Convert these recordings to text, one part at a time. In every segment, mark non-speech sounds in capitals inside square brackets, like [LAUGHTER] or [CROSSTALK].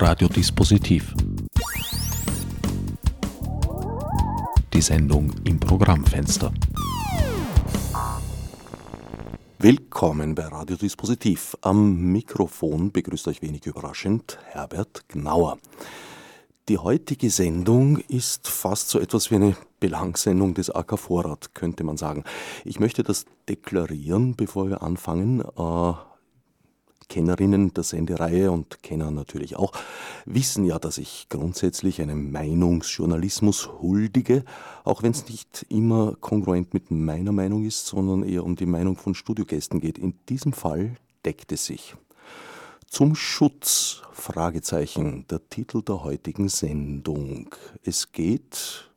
Radiodispositiv. Die Sendung im Programmfenster. Willkommen bei Radiodispositiv. Am Mikrofon begrüßt euch wenig überraschend Herbert Gnauer. Die heutige Sendung ist fast so etwas wie eine Belangssendung des AK Vorrat, könnte man sagen. Ich möchte das deklarieren, bevor wir anfangen. Äh, Kennerinnen der Sendereihe und Kenner natürlich auch, wissen ja, dass ich grundsätzlich einem Meinungsjournalismus huldige, auch wenn es nicht immer kongruent mit meiner Meinung ist, sondern eher um die Meinung von Studiogästen geht. In diesem Fall deckt es sich. Zum Schutz, Fragezeichen, der Titel der heutigen Sendung. Es geht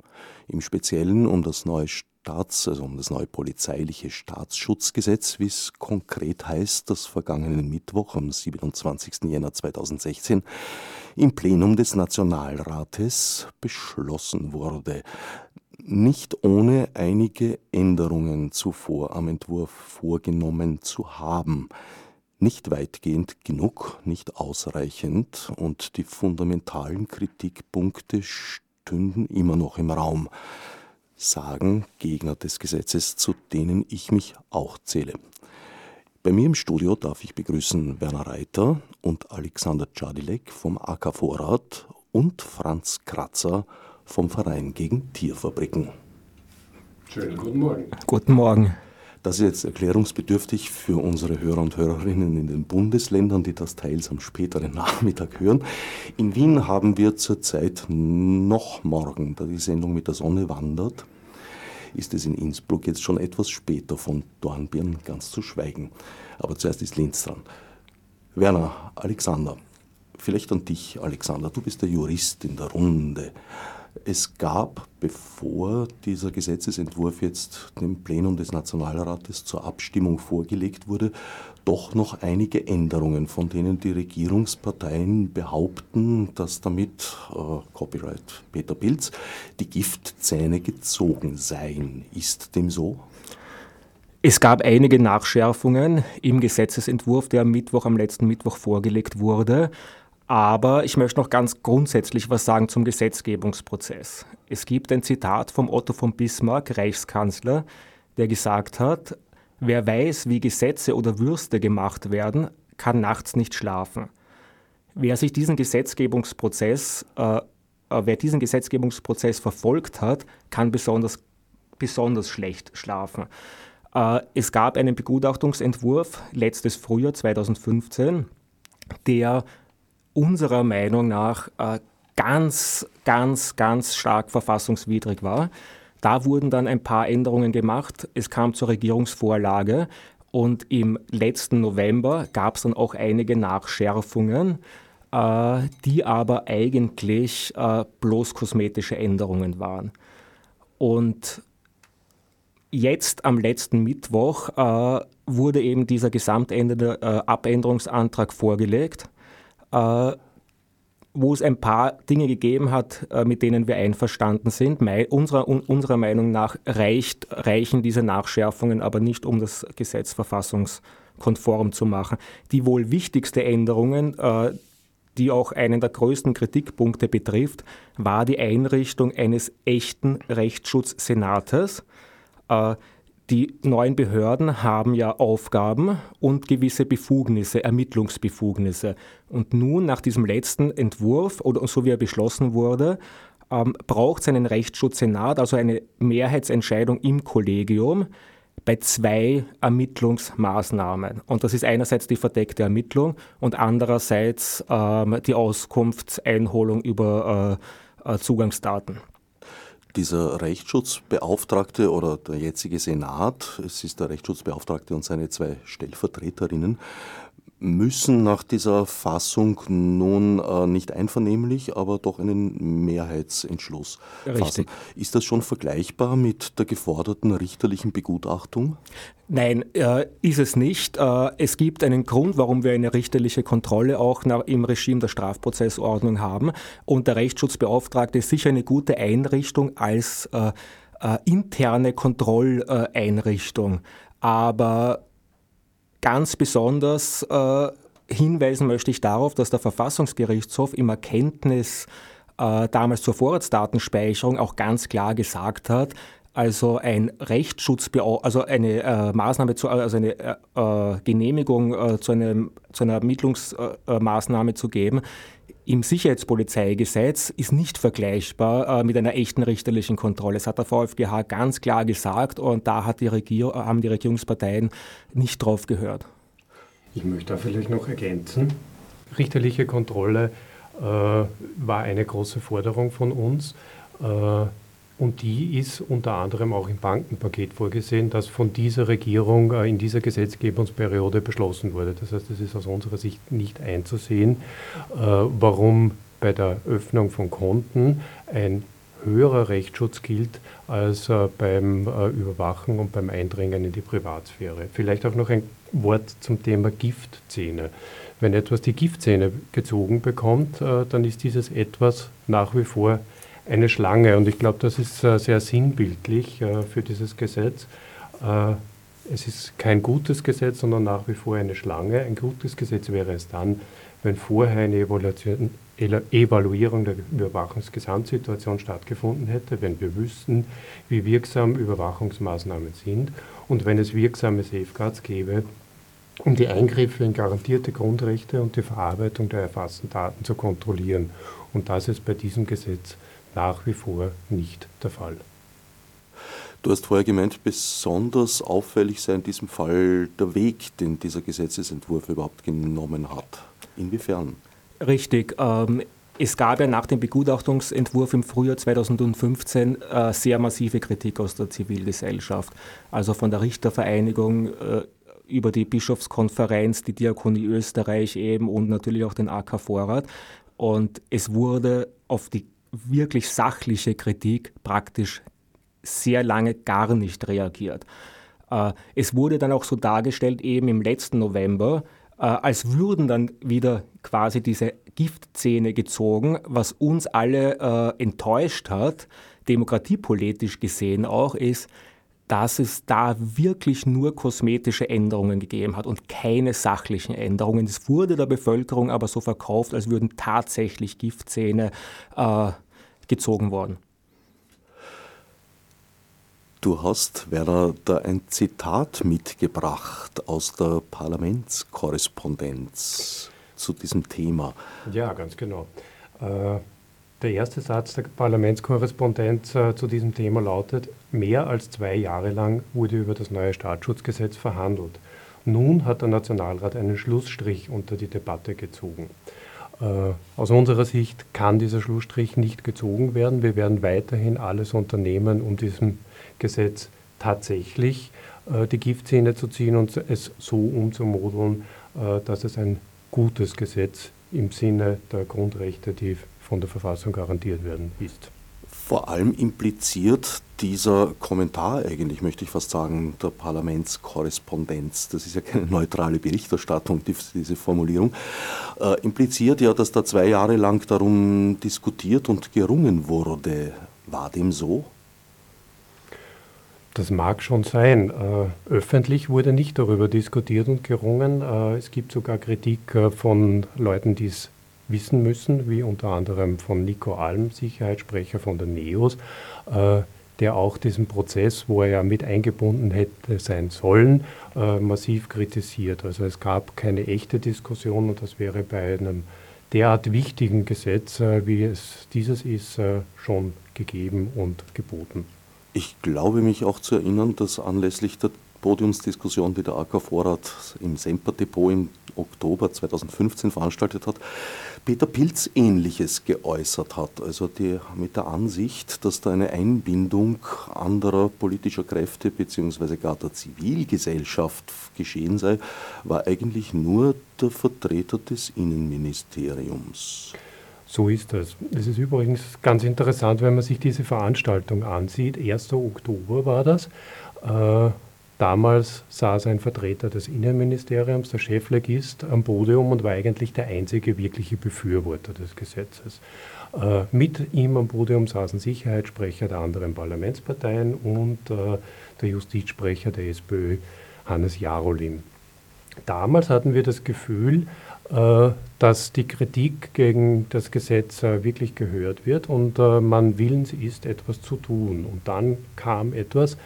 im Speziellen um das neue Staats-, also um das neue polizeiliche Staatsschutzgesetz, wie es konkret heißt, das vergangenen Mittwoch am 27. Jänner 2016 im Plenum des Nationalrates beschlossen wurde. Nicht ohne einige Änderungen zuvor am Entwurf vorgenommen zu haben nicht weitgehend genug, nicht ausreichend und die fundamentalen Kritikpunkte stünden immer noch im Raum, sagen Gegner des Gesetzes, zu denen ich mich auch zähle. Bei mir im Studio darf ich begrüßen Werner Reiter und Alexander Czadilek vom AK Vorrat und Franz Kratzer vom Verein gegen Tierfabriken. Schönen guten Morgen. Guten Morgen. Das ist jetzt erklärungsbedürftig für unsere Hörer und Hörerinnen in den Bundesländern, die das teils am späteren Nachmittag hören. In Wien haben wir zurzeit noch morgen, da die Sendung mit der Sonne wandert, ist es in Innsbruck jetzt schon etwas später von Dornbirn ganz zu schweigen. Aber zuerst ist Linz dran. Werner, Alexander, vielleicht an dich, Alexander, du bist der Jurist in der Runde. Es gab, bevor dieser Gesetzesentwurf jetzt dem Plenum des Nationalrates zur Abstimmung vorgelegt wurde, doch noch einige Änderungen, von denen die Regierungsparteien behaupten, dass damit, äh, Copyright Peter Pilz, die Giftzähne gezogen seien. Ist dem so? Es gab einige Nachschärfungen im Gesetzesentwurf, der am Mittwoch, am letzten Mittwoch vorgelegt wurde. Aber ich möchte noch ganz grundsätzlich was sagen zum Gesetzgebungsprozess. Es gibt ein Zitat vom Otto von Bismarck, Reichskanzler, der gesagt hat, wer weiß, wie Gesetze oder Würste gemacht werden, kann nachts nicht schlafen. Wer sich diesen Gesetzgebungsprozess, äh, wer diesen Gesetzgebungsprozess verfolgt hat, kann besonders, besonders schlecht schlafen. Äh, es gab einen Begutachtungsentwurf letztes Frühjahr 2015, der unserer Meinung nach äh, ganz, ganz, ganz stark verfassungswidrig war. Da wurden dann ein paar Änderungen gemacht. Es kam zur Regierungsvorlage und im letzten November gab es dann auch einige Nachschärfungen, äh, die aber eigentlich äh, bloß kosmetische Änderungen waren. Und jetzt am letzten Mittwoch äh, wurde eben dieser gesamtende äh, Abänderungsantrag vorgelegt wo es ein paar Dinge gegeben hat, äh, mit denen wir einverstanden sind. unserer, unserer Meinung nach reicht, reichen diese Nachschärfungen aber nicht, um das Gesetz verfassungskonform zu machen. Die wohl wichtigste Änderungen, äh, die auch einen der größten Kritikpunkte betrifft, war die Einrichtung eines echten Rechtsschutzsenates. Die neuen Behörden haben ja Aufgaben und gewisse Befugnisse, Ermittlungsbefugnisse. Und nun nach diesem letzten Entwurf oder so wie er beschlossen wurde, ähm, braucht es einen Rechtsschutzsenat, also eine Mehrheitsentscheidung im Kollegium bei zwei Ermittlungsmaßnahmen. Und das ist einerseits die verdeckte Ermittlung und andererseits ähm, die Auskunftseinholung über äh, äh Zugangsdaten dieser Rechtsschutzbeauftragte oder der jetzige Senat, es ist der Rechtsschutzbeauftragte und seine zwei Stellvertreterinnen, müssen nach dieser Fassung nun äh, nicht einvernehmlich, aber doch einen Mehrheitsentschluss Richtig. fassen. Ist das schon vergleichbar mit der geforderten richterlichen Begutachtung? Nein, äh, ist es nicht. Äh, es gibt einen Grund, warum wir eine richterliche Kontrolle auch nach, im Regime der Strafprozessordnung haben. Und der Rechtsschutzbeauftragte ist sicher eine gute Einrichtung als äh, äh, interne Kontrolleinrichtung. Aber Ganz besonders äh, hinweisen möchte ich darauf, dass der Verfassungsgerichtshof im Erkenntnis äh, damals zur Vorratsdatenspeicherung auch ganz klar gesagt hat, also ein Rechtsschutz, also eine äh, Maßnahme, zu, also eine äh, äh, Genehmigung äh, zu, einem, zu einer Ermittlungsmaßnahme zu geben, im Sicherheitspolizeigesetz ist nicht vergleichbar äh, mit einer echten richterlichen Kontrolle. Das hat der VfGH ganz klar gesagt und da hat die Regier haben die Regierungsparteien nicht drauf gehört. Ich möchte da vielleicht noch ergänzen. Richterliche Kontrolle äh, war eine große Forderung von uns. Äh, und die ist unter anderem auch im Bankenpaket vorgesehen, das von dieser Regierung äh, in dieser Gesetzgebungsperiode beschlossen wurde. Das heißt, es ist aus unserer Sicht nicht einzusehen, äh, warum bei der Öffnung von Konten ein höherer Rechtsschutz gilt als äh, beim Überwachen und beim Eindringen in die Privatsphäre. Vielleicht auch noch ein Wort zum Thema Giftzähne. Wenn etwas die Giftzähne gezogen bekommt, dann ist dieses etwas nach wie vor eine Schlange. Und ich glaube, das ist äh, sehr sinnbildlich äh, für dieses Gesetz. Äh, es ist kein gutes Gesetz, sondern nach wie vor eine Schlange. Ein gutes Gesetz wäre es dann, wenn vorher eine Evaluation, Evaluierung der Überwachungsgesamtsituation stattgefunden hätte, wenn wir wüssten, wie wirksam Überwachungsmaßnahmen sind und wenn es wirksame Safeguards gäbe, um die Eingriffe in garantierte Grundrechte und die Verarbeitung der erfassten Daten zu kontrollieren. Und das ist bei diesem Gesetz nach wie vor nicht der Fall. Du hast vorher gemeint, besonders auffällig sei in diesem Fall der Weg, den dieser Gesetzesentwurf überhaupt genommen hat. Inwiefern? Richtig. Ähm, es gab ja nach dem Begutachtungsentwurf im Frühjahr 2015 äh, sehr massive Kritik aus der Zivilgesellschaft, also von der Richtervereinigung äh, über die Bischofskonferenz, die Diakonie Österreich eben und natürlich auch den AK Vorrat. Und es wurde auf die wirklich sachliche Kritik praktisch sehr lange gar nicht reagiert. Äh, es wurde dann auch so dargestellt, eben im letzten November, äh, als würden dann wieder quasi diese Giftzähne gezogen, was uns alle äh, enttäuscht hat, demokratiepolitisch gesehen auch, ist, dass es da wirklich nur kosmetische Änderungen gegeben hat und keine sachlichen Änderungen. Es wurde der Bevölkerung aber so verkauft, als würden tatsächlich Giftzähne äh, gezogen worden. Du hast, Werner, da ein Zitat mitgebracht aus der Parlamentskorrespondenz zu diesem Thema. Ja, ganz genau. Äh, der erste Satz der Parlamentskorrespondenz äh, zu diesem Thema lautet, mehr als zwei Jahre lang wurde über das neue Staatsschutzgesetz verhandelt. Nun hat der Nationalrat einen Schlussstrich unter die Debatte gezogen. Äh, aus unserer Sicht kann dieser Schlussstrich nicht gezogen werden. Wir werden weiterhin alles unternehmen, um diesem Gesetz tatsächlich äh, die Giftzähne zu ziehen und es so umzumodeln, äh, dass es ein gutes Gesetz im Sinne der Grundrechte, die von der Verfassung garantiert werden, ist. Vor allem impliziert dieser Kommentar eigentlich, möchte ich fast sagen, der Parlamentskorrespondenz, das ist ja keine neutrale Berichterstattung, diese Formulierung, äh, impliziert ja, dass da zwei Jahre lang darum diskutiert und gerungen wurde. War dem so? Das mag schon sein. Äh, öffentlich wurde nicht darüber diskutiert und gerungen. Äh, es gibt sogar Kritik äh, von Leuten, die es wissen müssen, wie unter anderem von Nico Alm, Sicherheitssprecher von der NEOS, der auch diesen Prozess, wo er ja mit eingebunden hätte sein sollen, äh, massiv kritisiert. Also es gab keine echte Diskussion und das wäre bei einem derart wichtigen Gesetz, äh, wie es dieses ist, äh, schon gegeben und geboten. Ich glaube mich auch zu erinnern, dass anlässlich der Podiumsdiskussion, die der AK Vorrat im Semper-Depot im Oktober 2015 veranstaltet hat, Peter Pilz Ähnliches geäußert hat. Also die, mit der Ansicht, dass da eine Einbindung anderer politischer Kräfte bzw. gar der Zivilgesellschaft geschehen sei, war eigentlich nur der Vertreter des Innenministeriums. So ist das. Es ist übrigens ganz interessant, wenn man sich diese Veranstaltung ansieht. 1. Oktober war das. Äh, Damals saß ein Vertreter des Innenministeriums, der Cheflegist, am Podium und war eigentlich der einzige wirkliche Befürworter des Gesetzes. Äh, mit ihm am Podium saßen Sicherheitssprecher der anderen Parlamentsparteien und äh, der Justizsprecher der SPÖ, Hannes Jarolin. damals hatten wir das Gefühl, äh, dass die Kritik gegen das Gesetz wirklich gehört wird und man willens ist, etwas zu tun. Und dann kam etwas,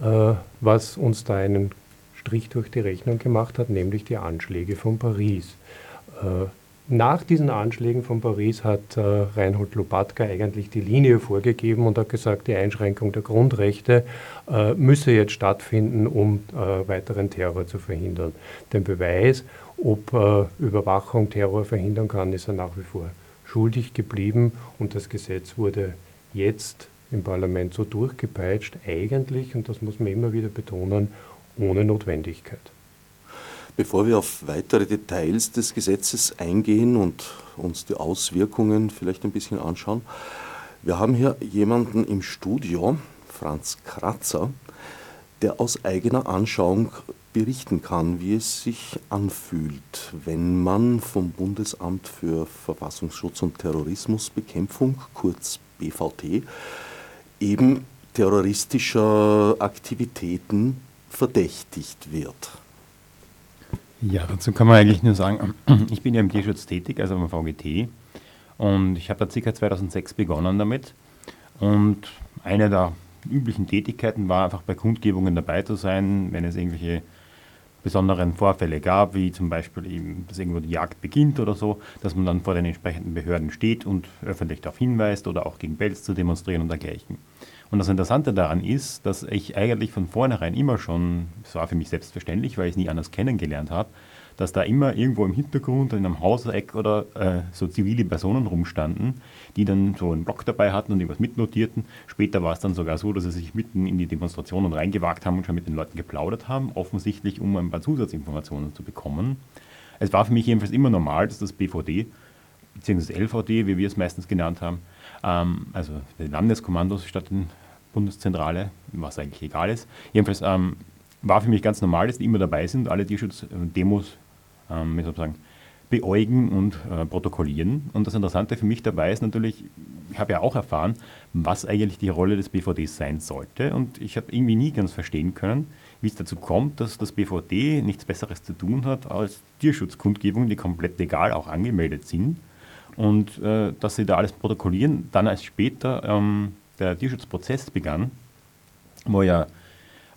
was uns da einen Strich durch die Rechnung gemacht hat, nämlich die Anschläge von Paris. Nach diesen Anschlägen von Paris hat äh, Reinhold Lopatka eigentlich die Linie vorgegeben und hat gesagt, die Einschränkung der Grundrechte äh, müsse jetzt stattfinden, um äh, weiteren Terror zu verhindern. Den Beweis, ob äh, Überwachung Terror verhindern kann, ist er nach wie vor schuldig geblieben und das Gesetz wurde jetzt im Parlament so durchgepeitscht, eigentlich, und das muss man immer wieder betonen, ohne Notwendigkeit. Bevor wir auf weitere Details des Gesetzes eingehen und uns die Auswirkungen vielleicht ein bisschen anschauen, wir haben hier jemanden im Studio, Franz Kratzer, der aus eigener Anschauung berichten kann, wie es sich anfühlt, wenn man vom Bundesamt für Verfassungsschutz und Terrorismusbekämpfung, kurz BVT, eben terroristischer Aktivitäten verdächtigt wird. Ja, dazu kann man eigentlich nur sagen, [CLEARS THROAT] ich bin ja im Tierschutz tätig, also beim VGT. Und ich habe da ca. 2006 begonnen damit. Und eine der üblichen Tätigkeiten war einfach bei Kundgebungen dabei zu sein, wenn es irgendwelche besonderen Vorfälle gab, wie zum Beispiel eben, dass irgendwo die Jagd beginnt oder so, dass man dann vor den entsprechenden Behörden steht und öffentlich darauf hinweist oder auch gegen Belz zu demonstrieren und dergleichen. Und das Interessante daran ist, dass ich eigentlich von vornherein immer schon, es war für mich selbstverständlich, weil ich es nie anders kennengelernt habe, dass da immer irgendwo im Hintergrund, in einem Hauseck oder äh, so zivile Personen rumstanden, die dann so einen Block dabei hatten und irgendwas mitnotierten. Später war es dann sogar so, dass sie sich mitten in die Demonstrationen reingewagt haben und schon mit den Leuten geplaudert haben, offensichtlich um ein paar Zusatzinformationen zu bekommen. Es war für mich jedenfalls immer normal, dass das BVD, beziehungsweise LVD, wie wir es meistens genannt haben, ähm, also die Landeskommandos statt der Bundeszentrale, was eigentlich egal ist. Jedenfalls ähm, war für mich ganz normal, dass die immer dabei sind, alle Tierschutzdemos, ähm, wie soll sagen, beäugen und äh, protokollieren. Und das Interessante für mich dabei ist natürlich, ich habe ja auch erfahren, was eigentlich die Rolle des BVDs sein sollte. Und ich habe irgendwie nie ganz verstehen können, wie es dazu kommt, dass das BVD nichts Besseres zu tun hat als Tierschutzkundgebungen, die komplett legal auch angemeldet sind und äh, dass sie da alles protokollieren. Dann als später ähm, der Tierschutzprozess begann, wo ja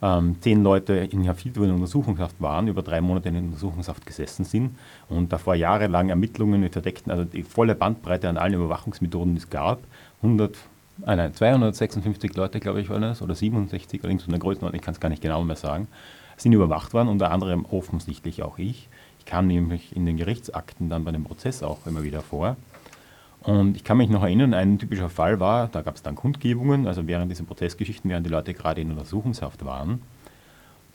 ähm, zehn Leute inhaftiert wurden in Untersuchungshaft waren, über drei Monate in Untersuchungshaft gesessen sind und davor jahrelang Ermittlungen mit verdeckten, also die volle Bandbreite an allen Überwachungsmethoden, die es gab. 100, ah nein, 256 Leute, glaube ich, waren das, oder 67, oder irgend eine Größenordnung, ich kann es gar nicht genau mehr sagen, sind überwacht worden, unter anderem offensichtlich auch ich. Ich kam nämlich in den Gerichtsakten dann bei dem Prozess auch immer wieder vor. Und ich kann mich noch erinnern, ein typischer Fall war, da gab es dann Kundgebungen, also während dieser Prozessgeschichten, während die Leute gerade in Untersuchungshaft waren,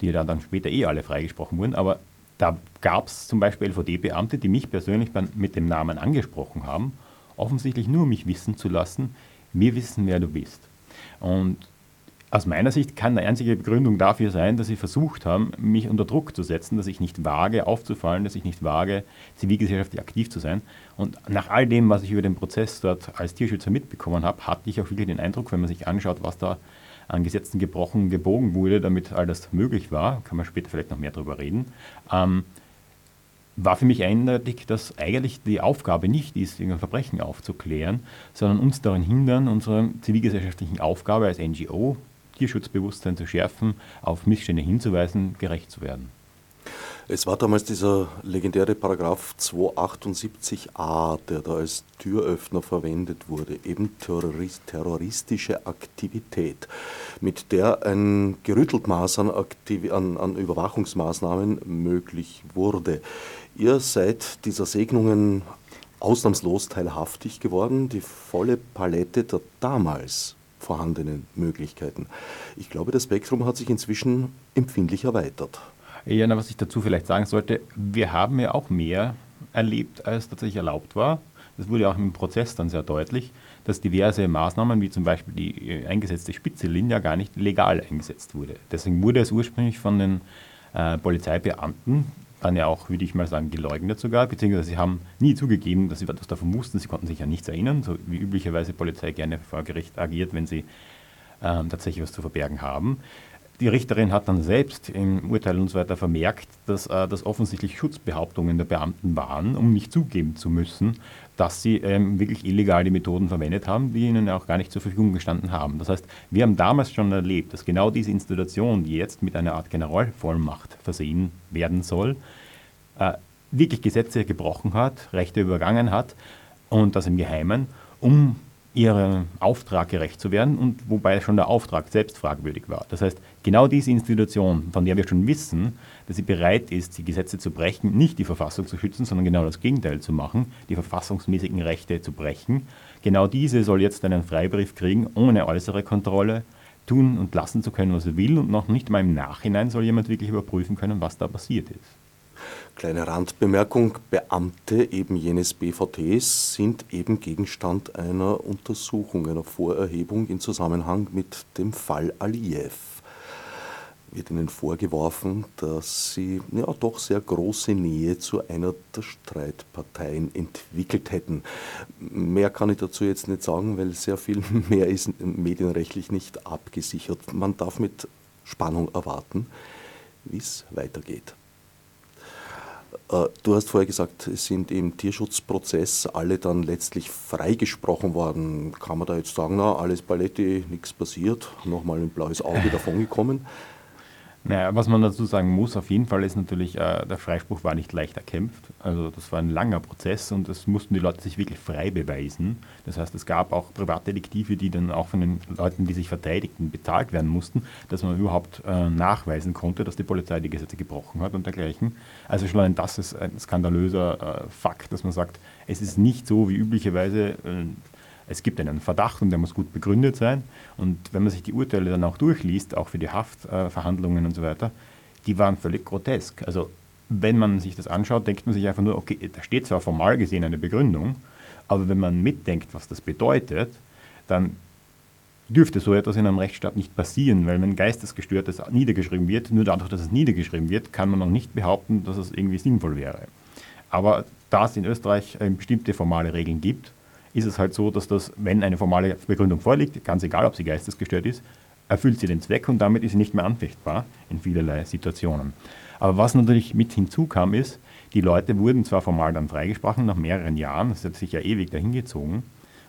die dann, dann später eh alle freigesprochen wurden, aber da gab es zum Beispiel LVD-Beamte, die mich persönlich mit dem Namen angesprochen haben, offensichtlich nur mich wissen zu lassen, wir wissen, wer du bist. Und aus meiner Sicht kann eine einzige Begründung dafür sein, dass sie versucht haben, mich unter Druck zu setzen, dass ich nicht wage, aufzufallen, dass ich nicht wage, zivilgesellschaftlich aktiv zu sein. Und nach all dem, was ich über den Prozess dort als Tierschützer mitbekommen habe, hatte ich auch wirklich den Eindruck, wenn man sich anschaut, was da an Gesetzen gebrochen, gebogen wurde, damit all das möglich war, kann man später vielleicht noch mehr darüber reden, ähm, war für mich eindeutig, dass eigentlich die Aufgabe nicht ist, irgendein Verbrechen aufzuklären, sondern uns daran hindern, unserer zivilgesellschaftlichen Aufgabe als NGO, Tierschutzbewusstsein zu schärfen, auf Missstände hinzuweisen, gerecht zu werden. Es war damals dieser legendäre Paragraph 278a, der da als Türöffner verwendet wurde, eben Terrorist, terroristische Aktivität, mit der ein gerüttelt Maß an, an, an Überwachungsmaßnahmen möglich wurde. Ihr seid dieser Segnungen ausnahmslos teilhaftig geworden, die volle Palette der damals vorhandenen Möglichkeiten. Ich glaube, das Spektrum hat sich inzwischen empfindlich erweitert. Ja, na, was ich dazu vielleicht sagen sollte, wir haben ja auch mehr erlebt, als tatsächlich erlaubt war. Das wurde auch im Prozess dann sehr deutlich, dass diverse Maßnahmen, wie zum Beispiel die äh, eingesetzte Spitzelinja, gar nicht legal eingesetzt wurde. Deswegen wurde es ursprünglich von den äh, Polizeibeamten dann ja auch, würde ich mal sagen, geleugnet sogar, beziehungsweise sie haben nie zugegeben, dass sie etwas davon wussten. Sie konnten sich ja nichts erinnern, so wie üblicherweise Polizei gerne vor Gericht agiert, wenn sie ähm, tatsächlich was zu verbergen haben. Die Richterin hat dann selbst im Urteil und so weiter vermerkt, dass äh, das offensichtlich Schutzbehauptungen der Beamten waren, um nicht zugeben zu müssen, dass sie ähm, wirklich illegal die Methoden verwendet haben, die ihnen auch gar nicht zur Verfügung gestanden haben. Das heißt, wir haben damals schon erlebt, dass genau diese Institution, die jetzt mit einer Art Generalvollmacht versehen werden soll, äh, wirklich Gesetze gebrochen hat, Rechte übergangen hat und das im Geheimen, um ihrem Auftrag gerecht zu werden und wobei schon der Auftrag selbst fragwürdig war. Das heißt, genau diese Institution, von der wir schon wissen, dass sie bereit ist, die Gesetze zu brechen, nicht die Verfassung zu schützen, sondern genau das Gegenteil zu machen, die verfassungsmäßigen Rechte zu brechen, genau diese soll jetzt einen Freibrief kriegen, ohne äußere Kontrolle, tun und lassen zu können, was sie will und noch nicht mal im Nachhinein soll jemand wirklich überprüfen können, was da passiert ist. Kleine Randbemerkung, Beamte eben jenes BVTs sind eben Gegenstand einer Untersuchung, einer Vorerhebung in Zusammenhang mit dem Fall Aliyev. Wird ihnen vorgeworfen, dass sie ja doch sehr große Nähe zu einer der Streitparteien entwickelt hätten. Mehr kann ich dazu jetzt nicht sagen, weil sehr viel [LAUGHS] mehr ist medienrechtlich nicht abgesichert. Man darf mit Spannung erwarten, wie es weitergeht. Äh, du hast vorher gesagt, es sind im Tierschutzprozess alle dann letztlich freigesprochen worden. Kann man da jetzt sagen, na, alles Paletti, nichts passiert, nochmal ein blaues Auge [LAUGHS] davongekommen? Naja, was man dazu sagen muss, auf jeden Fall ist natürlich, äh, der Freispruch war nicht leicht erkämpft. Also das war ein langer Prozess und das mussten die Leute sich wirklich frei beweisen. Das heißt, es gab auch Privatdetektive, die dann auch von den Leuten, die sich verteidigten, bezahlt werden mussten, dass man überhaupt äh, nachweisen konnte, dass die Polizei die Gesetze gebrochen hat und dergleichen. Also schon allein das ist ein skandalöser äh, Fakt, dass man sagt, es ist nicht so wie üblicherweise äh, es gibt einen Verdacht und der muss gut begründet sein. Und wenn man sich die Urteile dann auch durchliest, auch für die Haftverhandlungen und so weiter, die waren völlig grotesk. Also wenn man sich das anschaut, denkt man sich einfach nur, okay, da steht zwar formal gesehen eine Begründung, aber wenn man mitdenkt, was das bedeutet, dann dürfte so etwas in einem Rechtsstaat nicht passieren, weil wenn Geistesgestörtes niedergeschrieben wird, nur dadurch, dass es niedergeschrieben wird, kann man noch nicht behaupten, dass es irgendwie sinnvoll wäre. Aber da es in Österreich äh, bestimmte formale Regeln gibt, ist es halt so, dass das, wenn eine formale Begründung vorliegt, ganz egal, ob sie geistesgestört ist, erfüllt sie den Zweck und damit ist sie nicht mehr anfechtbar in vielerlei Situationen. Aber was natürlich mit hinzukam, ist, die Leute wurden zwar formal dann freigesprochen nach mehreren Jahren, das hat sich ja ewig dahingezogen,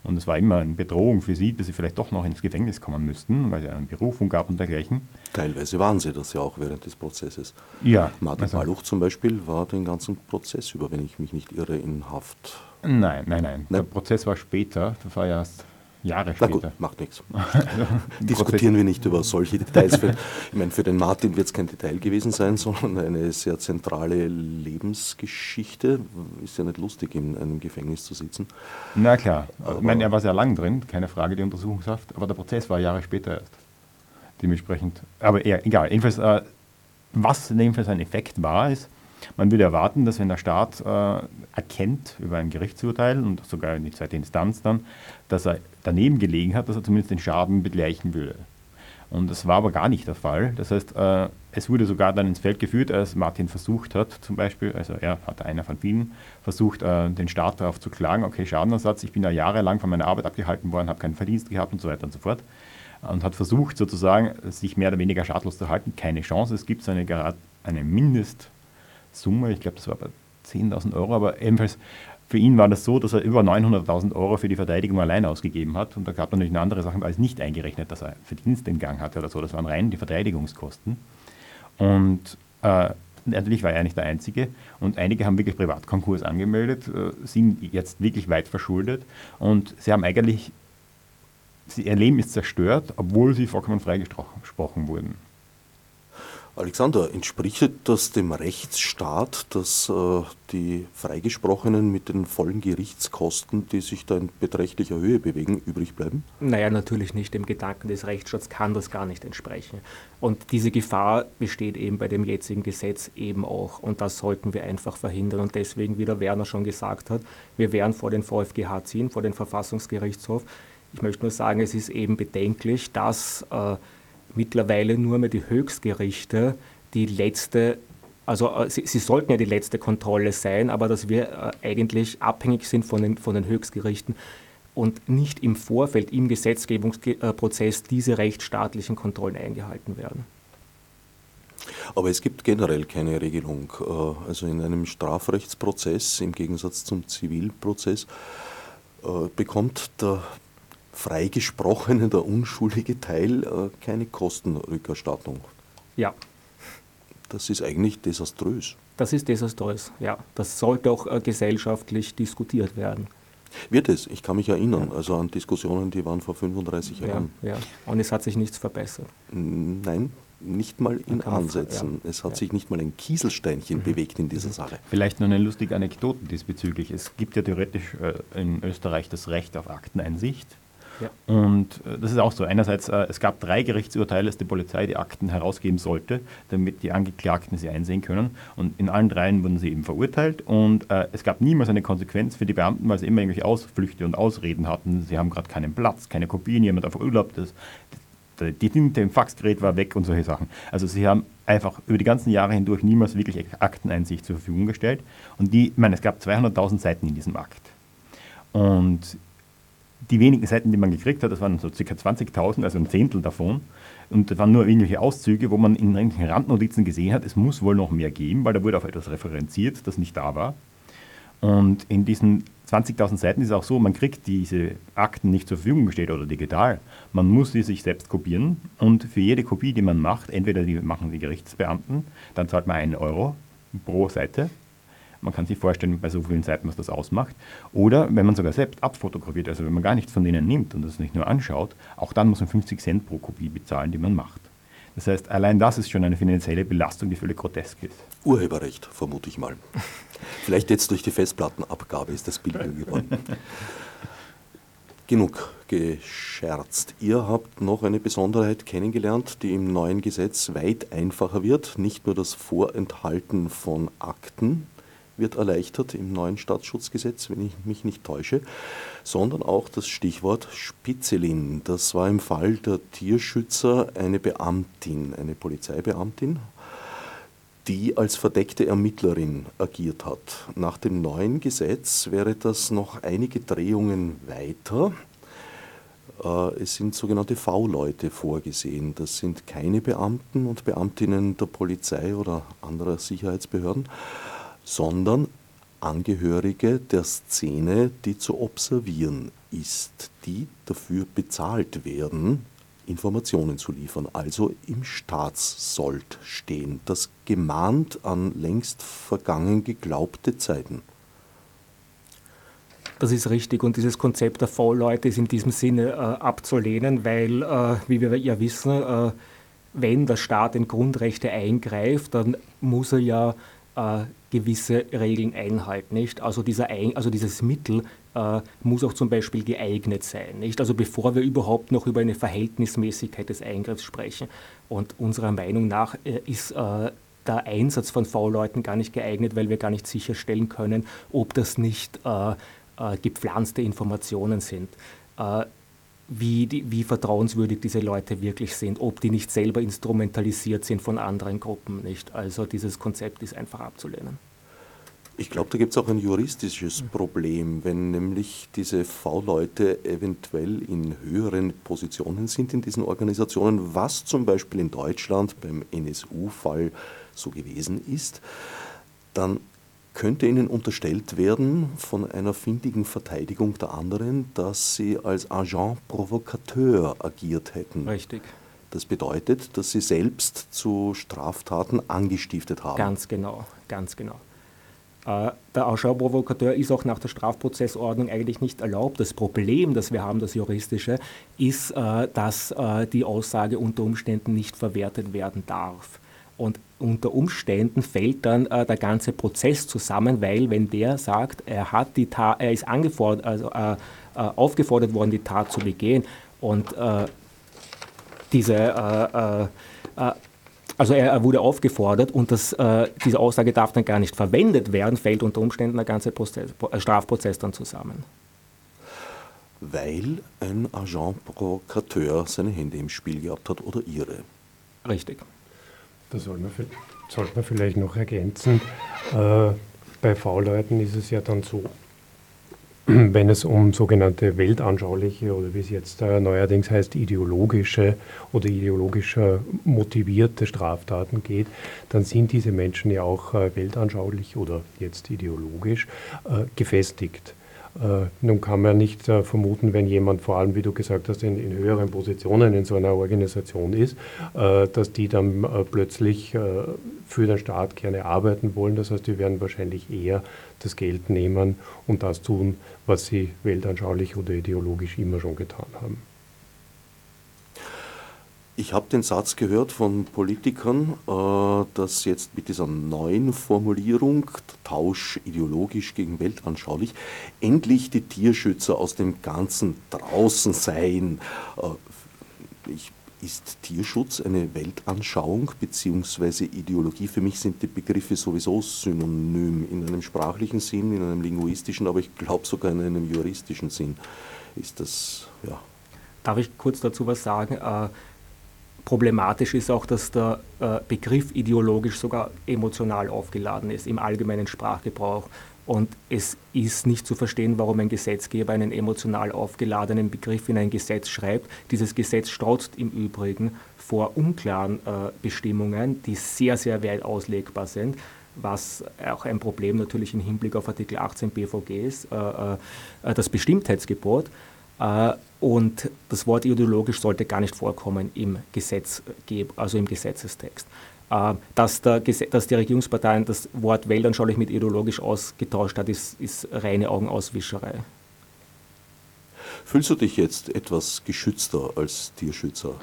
und es war immer eine Bedrohung für sie, dass sie vielleicht doch noch ins Gefängnis kommen müssten, weil es eine Berufung gab und dergleichen. Teilweise waren sie das ja auch während des Prozesses. Ja. Martin also, Balluch zum Beispiel war den ganzen Prozess über, wenn ich mich nicht irre, in Haft Nein, nein, nein. Der Prozess war später, das war ja erst Jahre später. Na gut, macht nichts. [LAUGHS] Diskutieren wir nicht über solche Details. Für, ich meine, für den Martin wird es kein Detail gewesen sein, [LAUGHS] sondern eine sehr zentrale Lebensgeschichte. Ist ja nicht lustig, in einem Gefängnis zu sitzen. Na klar. Aber ich meine, er war sehr lang drin, keine Frage, die Untersuchungshaft, aber der Prozess war Jahre später erst. Dementsprechend. Aber eher, egal. Jedenfalls, äh, was jedenfalls ein Effekt war, ist, man würde erwarten, dass wenn der Staat äh, erkennt über ein Gerichtsurteil und sogar in die zweite Instanz dann, dass er daneben gelegen hat, dass er zumindest den Schaden begleichen würde. Und das war aber gar nicht der Fall. Das heißt, äh, es wurde sogar dann ins Feld geführt, als Martin versucht hat, zum Beispiel, also er hat einer von vielen, versucht, äh, den Staat darauf zu klagen, okay, Schadenersatz, ich bin da jahrelang von meiner Arbeit abgehalten worden, habe keinen Verdienst gehabt und so weiter und so fort. Und hat versucht, sozusagen, sich mehr oder weniger schadlos zu halten. Keine Chance. Es gibt so eine, eine Mindest- Summe, ich glaube, das war bei 10.000 Euro, aber ebenfalls für ihn war das so, dass er über 900.000 Euro für die Verteidigung allein ausgegeben hat. Und da gab es natürlich eine andere Sache als nicht eingerechnet, dass er Verdienst in Gang hatte oder so. Das waren rein die Verteidigungskosten. Und äh, natürlich war er nicht der Einzige. Und einige haben wirklich Privatkonkurs angemeldet, äh, sind jetzt wirklich weit verschuldet. Und sie haben eigentlich, sie, ihr Leben ist zerstört, obwohl sie vollkommen freigesprochen wurden. Alexander, entspricht das dem Rechtsstaat, dass äh, die Freigesprochenen mit den vollen Gerichtskosten, die sich da in beträchtlicher Höhe bewegen, übrig bleiben? Naja, natürlich nicht. Dem Gedanken des Rechtsstaats kann das gar nicht entsprechen. Und diese Gefahr besteht eben bei dem jetzigen Gesetz eben auch. Und das sollten wir einfach verhindern. Und deswegen, wie der Werner schon gesagt hat, wir werden vor den VfGH ziehen, vor den Verfassungsgerichtshof. Ich möchte nur sagen, es ist eben bedenklich, dass äh, mittlerweile nur mehr die Höchstgerichte die letzte, also äh, sie, sie, sollten ja die letzte Kontrolle sein, aber dass wir äh, eigentlich abhängig sind von den, von den Höchstgerichten und nicht im Vorfeld, im Gesetzgebungsprozess diese rechtsstaatlichen Kontrollen eingehalten werden. Aber es gibt generell keine Regelung. Äh, also in einem Strafrechtsprozess im Gegensatz zum Zivilprozess bekommt der freigesprochene, der unschuldige Teil äh, keine Kostenrückerstattung. Ja. Das ist eigentlich desaströs. Das ist desaströs, ja. Das sollte auch gesellschaftlich diskutiert werden. Wird es? Ich kann mich erinnern, also an Diskussionen, die waren vor 35 Jahren. Ja, ja. Und es hat sich nichts verbessert. Nein, nicht mal in Ansätzen. Ja. Es hat ja. sich nicht mal ein Kieselsteinchen mhm. bewegt in dieser mhm. Sache. Vielleicht noch eine lustige Anekdote diesbezüglich. Es gibt ja theoretisch äh, in Österreich das Recht auf Akteneinsicht. Und äh, das ist auch so. Einerseits, äh, es gab drei Gerichtsurteile, dass die Polizei die Akten herausgeben sollte, damit die Angeklagten sie einsehen können. Und in allen dreien wurden sie eben verurteilt. Und äh, es gab niemals eine Konsequenz für die Beamten, weil sie immer irgendwelche Ausflüchte und Ausreden hatten. Sie haben gerade keinen Platz, keine Kopien, jemand auf Urlaub. Das, die Tinte im Faxgerät war weg und solche Sachen. Also sie haben einfach über die ganzen Jahre hindurch niemals wirklich Akteneinsicht zur Verfügung gestellt. Und die, ich meine, es gab 200.000 Seiten in diesem Akt. Und die wenigen Seiten, die man gekriegt hat, das waren so ca. 20.000, also ein Zehntel davon. Und das waren nur irgendwelche Auszüge, wo man in irgendwelchen Randnotizen gesehen hat, es muss wohl noch mehr geben, weil da wurde auf etwas referenziert, das nicht da war. Und in diesen 20.000 Seiten ist es auch so, man kriegt diese Akten nicht zur Verfügung gestellt oder digital. Man muss sie sich selbst kopieren und für jede Kopie, die man macht, entweder die machen die Gerichtsbeamten, dann zahlt man einen Euro pro Seite man kann sich vorstellen, bei so vielen Seiten, was das ausmacht. Oder wenn man sogar selbst abfotografiert, also wenn man gar nichts von denen nimmt und das nicht nur anschaut, auch dann muss man 50 Cent pro Kopie bezahlen, die man macht. Das heißt, allein das ist schon eine finanzielle Belastung, die völlig grotesk ist. Urheberrecht, vermute ich mal. [LAUGHS] Vielleicht jetzt durch die Festplattenabgabe ist das billiger geworden. Genug gescherzt. Ihr habt noch eine Besonderheit kennengelernt, die im neuen Gesetz weit einfacher wird. Nicht nur das Vorenthalten von Akten, wird erleichtert im neuen Staatsschutzgesetz, wenn ich mich nicht täusche, sondern auch das Stichwort Spitzelin. Das war im Fall der Tierschützer eine Beamtin, eine Polizeibeamtin, die als verdeckte Ermittlerin agiert hat. Nach dem neuen Gesetz wäre das noch einige Drehungen weiter. Äh, es sind sogenannte V-Leute vorgesehen. Das sind keine Beamten und Beamtinnen der Polizei oder anderer Sicherheitsbehörden, sondern Angehörige der Szene, die zu observieren ist, die dafür bezahlt werden, Informationen zu liefern, also im Staatssold stehen. Das gemahnt an längst vergangen geglaubte Zeiten. Das ist richtig und dieses Konzept der V-Leute ist in diesem Sinne äh, abzulehnen, weil, äh, wie wir ja wissen, äh, wenn der Staat in Grundrechte eingreift, dann muss er ja äh, gewisse Regeln einhalten. Nicht? Also, dieser, also dieses Mittel äh, muss auch zum Beispiel geeignet sein. Nicht? Also bevor wir überhaupt noch über eine Verhältnismäßigkeit des Eingriffs sprechen. Und unserer Meinung nach äh, ist äh, der Einsatz von V-Leuten gar nicht geeignet, weil wir gar nicht sicherstellen können, ob das nicht äh, äh, gepflanzte Informationen sind. Wie, die, wie vertrauenswürdig diese Leute wirklich sind, ob die nicht selber instrumentalisiert sind von anderen Gruppen. Nicht? Also dieses Konzept ist einfach abzulehnen. Ich glaube, da gibt es auch ein juristisches Problem, wenn nämlich diese V-Leute eventuell in höheren Positionen sind in diesen Organisationen, was zum Beispiel in Deutschland beim NSU-Fall so gewesen ist, dann könnte ihnen unterstellt werden von einer findigen Verteidigung der anderen, dass sie als Agent Provocateur agiert hätten. Richtig. Das bedeutet, dass sie selbst zu Straftaten angestiftet haben. Ganz genau, ganz genau. Äh, der Agent Provocateur ist auch nach der Strafprozessordnung eigentlich nicht erlaubt. Das Problem, das wir haben, das juristische, ist, äh, dass äh, die Aussage unter Umständen nicht verwertet werden darf. Und unter Umständen fällt dann äh, der ganze Prozess zusammen, weil wenn der sagt, er hat die Tat, er ist angefordert, also äh, äh, aufgefordert worden, die Tat zu begehen und äh, diese äh, äh, also er, er, wurde aufgefordert und das, diese Aussage darf dann gar nicht verwendet werden, fällt unter Umständen der ganze Prozess, Strafprozess dann zusammen. Weil ein Agent Provocateur seine Hände im Spiel gehabt hat oder ihre. Richtig. Da soll man, sollte man vielleicht noch ergänzen. Äh, bei V-Leuten ist es ja dann so, [CLEARS THROAT] wenn es um sogenannte weltanschauliche oder wie es jetzt äh, neuerdings heißt, ideologische oder ideologisch motivierte Straftaten geht, dann sind diese Menschen ja auch äh, weltanschaulich oder jetzt ideologisch äh, gefestigt. Äh, nun kann man nicht äh, vermuten, wenn jemand vor allem, wie du gesagt hast, in, in höheren Positionen in so einer Organisation ist, äh, dass die dann plötzlich für den Staat gerne arbeiten wollen. Das heißt, die werden wahrscheinlich eher das Geld nehmen und das tun, was sie weltanschaulich oder ideologisch immer schon getan haben. Ich habe den Satz gehört von Politikern, äh, dass jetzt mit dieser neuen Formulierung, Tausch ideologisch gegen weltanschaulich, endlich die Tierschützer aus dem Ganzen draußen seien. Äh, ist Tierschutz eine Weltanschauung bzw. Ideologie? Für mich sind die Begriffe sowieso synonym in einem sprachlichen Sinn, in einem linguistischen, aber ich glaube sogar in einem juristischen Sinn. Ist das, ja. Darf ich kurz dazu was sagen? Problematisch ist auch, dass der äh, Begriff ideologisch sogar emotional aufgeladen ist im allgemeinen Sprachgebrauch. Und es ist nicht zu verstehen, warum ein Gesetzgeber einen emotional aufgeladenen Begriff in ein Gesetz schreibt. Dieses Gesetz strotzt im Übrigen vor unklaren äh, Bestimmungen, die sehr, sehr weit auslegbar sind was auch ein Problem natürlich im Hinblick auf Artikel 18 BVG ist, äh, das Bestimmtheitsgebot. Äh, und das Wort ideologisch sollte gar nicht vorkommen im Gesetzgeb, also im Gesetzestext. Äh, dass, der, dass die Regierungsparteien das Wort weltanschaulich mit ideologisch ausgetauscht hat, ist, ist reine Augenauswischerei. Fühlst du dich jetzt etwas geschützter als Tierschützer?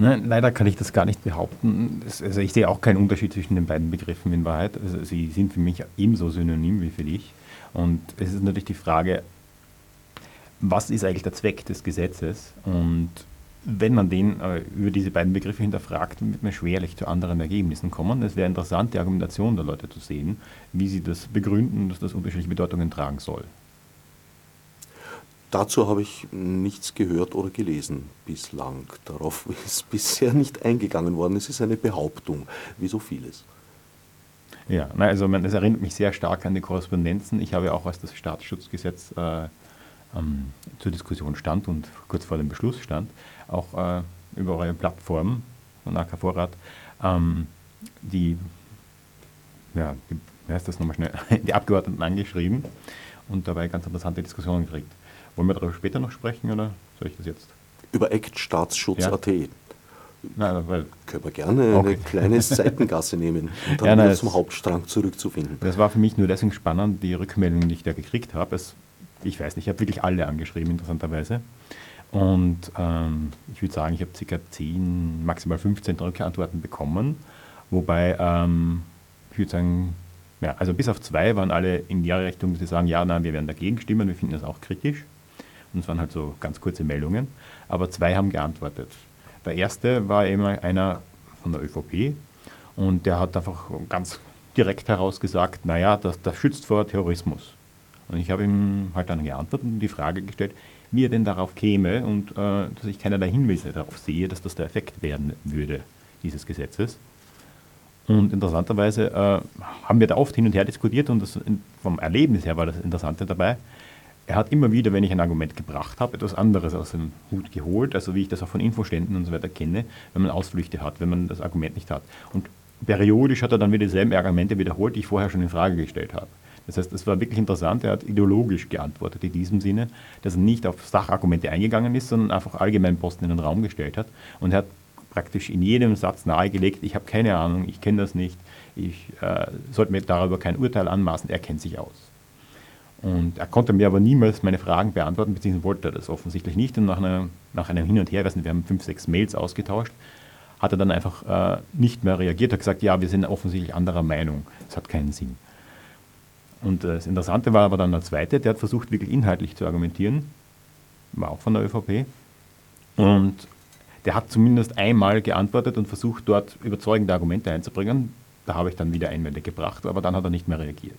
Nein, leider kann ich das gar nicht behaupten. Also ich sehe auch keinen Unterschied zwischen den beiden Begriffen in Wahrheit. Also sie sind für mich ebenso synonym wie für dich. Und es ist natürlich die Frage, was ist eigentlich der Zweck des Gesetzes? Und wenn man den äh, über diese beiden Begriffe hinterfragt, wird man schwerlich zu anderen Ergebnissen kommen. Es wäre interessant, die Argumentation der Leute zu sehen, wie sie das begründen, dass das unterschiedliche Bedeutungen tragen soll. Dazu habe ich nichts gehört oder gelesen bislang. Darauf [LAUGHS] ist bisher nicht eingegangen worden. Es ist eine Behauptung, wie so vieles. Ja, also man, es erinnert mich sehr stark an die Korrespondenzen. Ich habe auch, als das Staatsschutzgesetz äh, ähm, zur Diskussion stand und kurz vor dem Beschluss stand, auch äh, über eure Plattform von AK Vorrat, ähm, die, ja, die, wie heißt das nochmal schnell, [LAUGHS] die Abgeordneten angeschrieben und dabei ganz interessante Diskussionen gekriegt. Wollen wir darüber später noch sprechen oder soll ich das jetzt? Über Act-Staatsschutz.at. Ja. Nein, weil können wir gerne okay. eine kleine [LAUGHS] Seitengasse nehmen, um dann ja, nein, zum Hauptstrang zurückzufinden. Das war für mich nur deswegen spannend, die Rückmeldung, die ich da gekriegt habe. Es ich weiß nicht, ich habe wirklich alle angeschrieben, interessanterweise. Und ähm, ich würde sagen, ich habe ca. 10, maximal 15 Rückantworten bekommen. Wobei, ähm, ich würde sagen, ja, also bis auf zwei waren alle in der Richtung, dass sie sagen, ja, nein, wir werden dagegen stimmen, wir finden das auch kritisch. Und es waren halt so ganz kurze Meldungen. Aber zwei haben geantwortet. Der erste war eben einer von der ÖVP und der hat einfach ganz direkt herausgesagt, naja, das, das schützt vor Terrorismus. Und ich habe ihm halt dann geantwortet und die Frage gestellt, wie er denn darauf käme und äh, dass ich keinerlei Hinweise darauf sehe, dass das der Effekt werden würde, dieses Gesetzes. Und interessanterweise äh, haben wir da oft hin und her diskutiert und das, vom Erlebnis her war das Interessante dabei. Er hat immer wieder, wenn ich ein Argument gebracht habe, etwas anderes aus dem Hut geholt, also wie ich das auch von Infoständen und so weiter kenne, wenn man Ausflüchte hat, wenn man das Argument nicht hat. Und periodisch hat er dann wieder dieselben Argumente wiederholt, die ich vorher schon in Frage gestellt habe. Das heißt, es war wirklich interessant, er hat ideologisch geantwortet in diesem Sinne, dass er nicht auf Sachargumente eingegangen ist, sondern einfach allgemein Posten in den Raum gestellt hat. Und er hat praktisch in jedem Satz nahegelegt, ich habe keine Ahnung, ich kenne das nicht, ich äh, sollte mir darüber kein Urteil anmaßen, er kennt sich aus. Und er konnte mir aber niemals meine Fragen beantworten, beziehungsweise wollte er das offensichtlich nicht. Und nach, einer, nach einem Hin und Her, wir haben fünf, sechs Mails ausgetauscht, hat er dann einfach äh, nicht mehr reagiert, hat gesagt, ja, wir sind offensichtlich anderer Meinung, das hat keinen Sinn. Und das Interessante war aber dann der zweite, der hat versucht, wirklich inhaltlich zu argumentieren, war auch von der ÖVP. Und der hat zumindest einmal geantwortet und versucht, dort überzeugende Argumente einzubringen. Da habe ich dann wieder Einwände gebracht, aber dann hat er nicht mehr reagiert.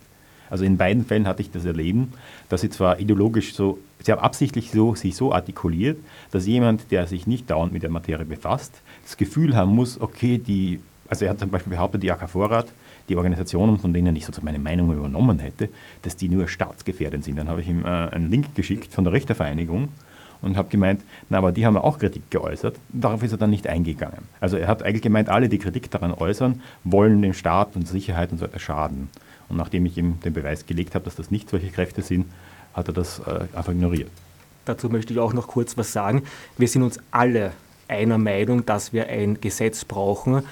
Also in beiden Fällen hatte ich das Erleben, dass sie zwar ideologisch so, sie haben absichtlich so, sich so artikuliert, dass jemand, der sich nicht dauernd mit der Materie befasst, das Gefühl haben muss, okay, die, also er hat zum Beispiel behauptet, die AK Vorrat, die Organisationen, von denen ich sozusagen meine Meinung übernommen hätte, dass die nur staatsgefährdend sind. Dann habe ich ihm äh, einen Link geschickt von der Richtervereinigung und habe gemeint, na, aber die haben auch Kritik geäußert. Darauf ist er dann nicht eingegangen. Also er hat eigentlich gemeint, alle, die Kritik daran äußern, wollen dem Staat und Sicherheit und so weiter schaden. Und nachdem ich ihm den Beweis gelegt habe, dass das nicht solche Kräfte sind, hat er das äh, einfach ignoriert. Dazu möchte ich auch noch kurz was sagen. Wir sind uns alle einer Meinung, dass wir ein Gesetz brauchen,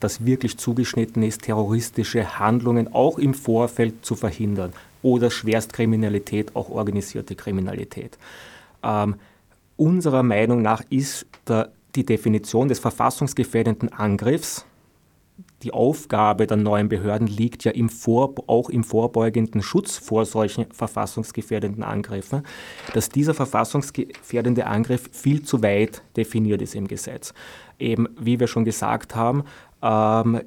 das wirklich zugeschnitten ist, terroristische Handlungen auch im Vorfeld zu verhindern oder Schwerstkriminalität, auch organisierte Kriminalität. Ähm, unserer Meinung nach ist der, die Definition des verfassungsgefährdenden Angriffs die Aufgabe der neuen Behörden liegt ja im Vor, auch im vorbeugenden Schutz vor solchen verfassungsgefährdenden Angriffen, dass dieser verfassungsgefährdende Angriff viel zu weit definiert ist im Gesetz. Eben, wie wir schon gesagt haben, ähm,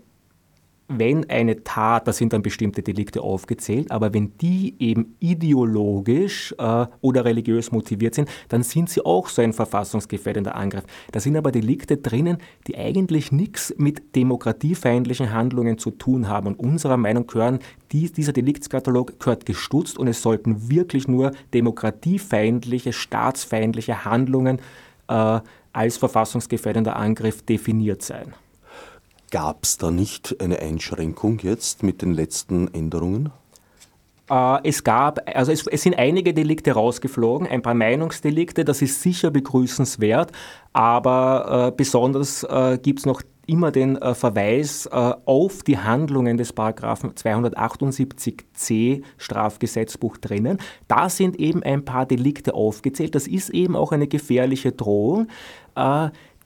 wenn eine Tat, da sind dann bestimmte Delikte aufgezählt, aber wenn die eben ideologisch äh, oder religiös motiviert sind, dann sind sie auch so ein verfassungsgefährdender Angriff. Da sind aber Delikte drinnen, die eigentlich nichts mit demokratiefeindlichen Handlungen zu tun haben. Und unserer Meinung gehören, die, dieser Deliktskatalog gehört gestutzt und es sollten wirklich nur demokratiefeindliche, staatsfeindliche Handlungen äh, als verfassungsgefährdender Angriff definiert sein. Gab es da nicht eine Einschränkung jetzt mit den letzten Änderungen? Äh, es gab, also es, es, sind einige Delikte rausgeflogen, ein paar Meinungsdelikte, das ist sicher begrüßenswert, aber äh, besonders äh, gibt es noch immer den äh, Verweis äh, auf die Handlungen des Paragraphen 278c Strafgesetzbuch drinnen. Da sind eben ein paar Delikte aufgezählt. Das ist eben auch eine gefährliche Drohung.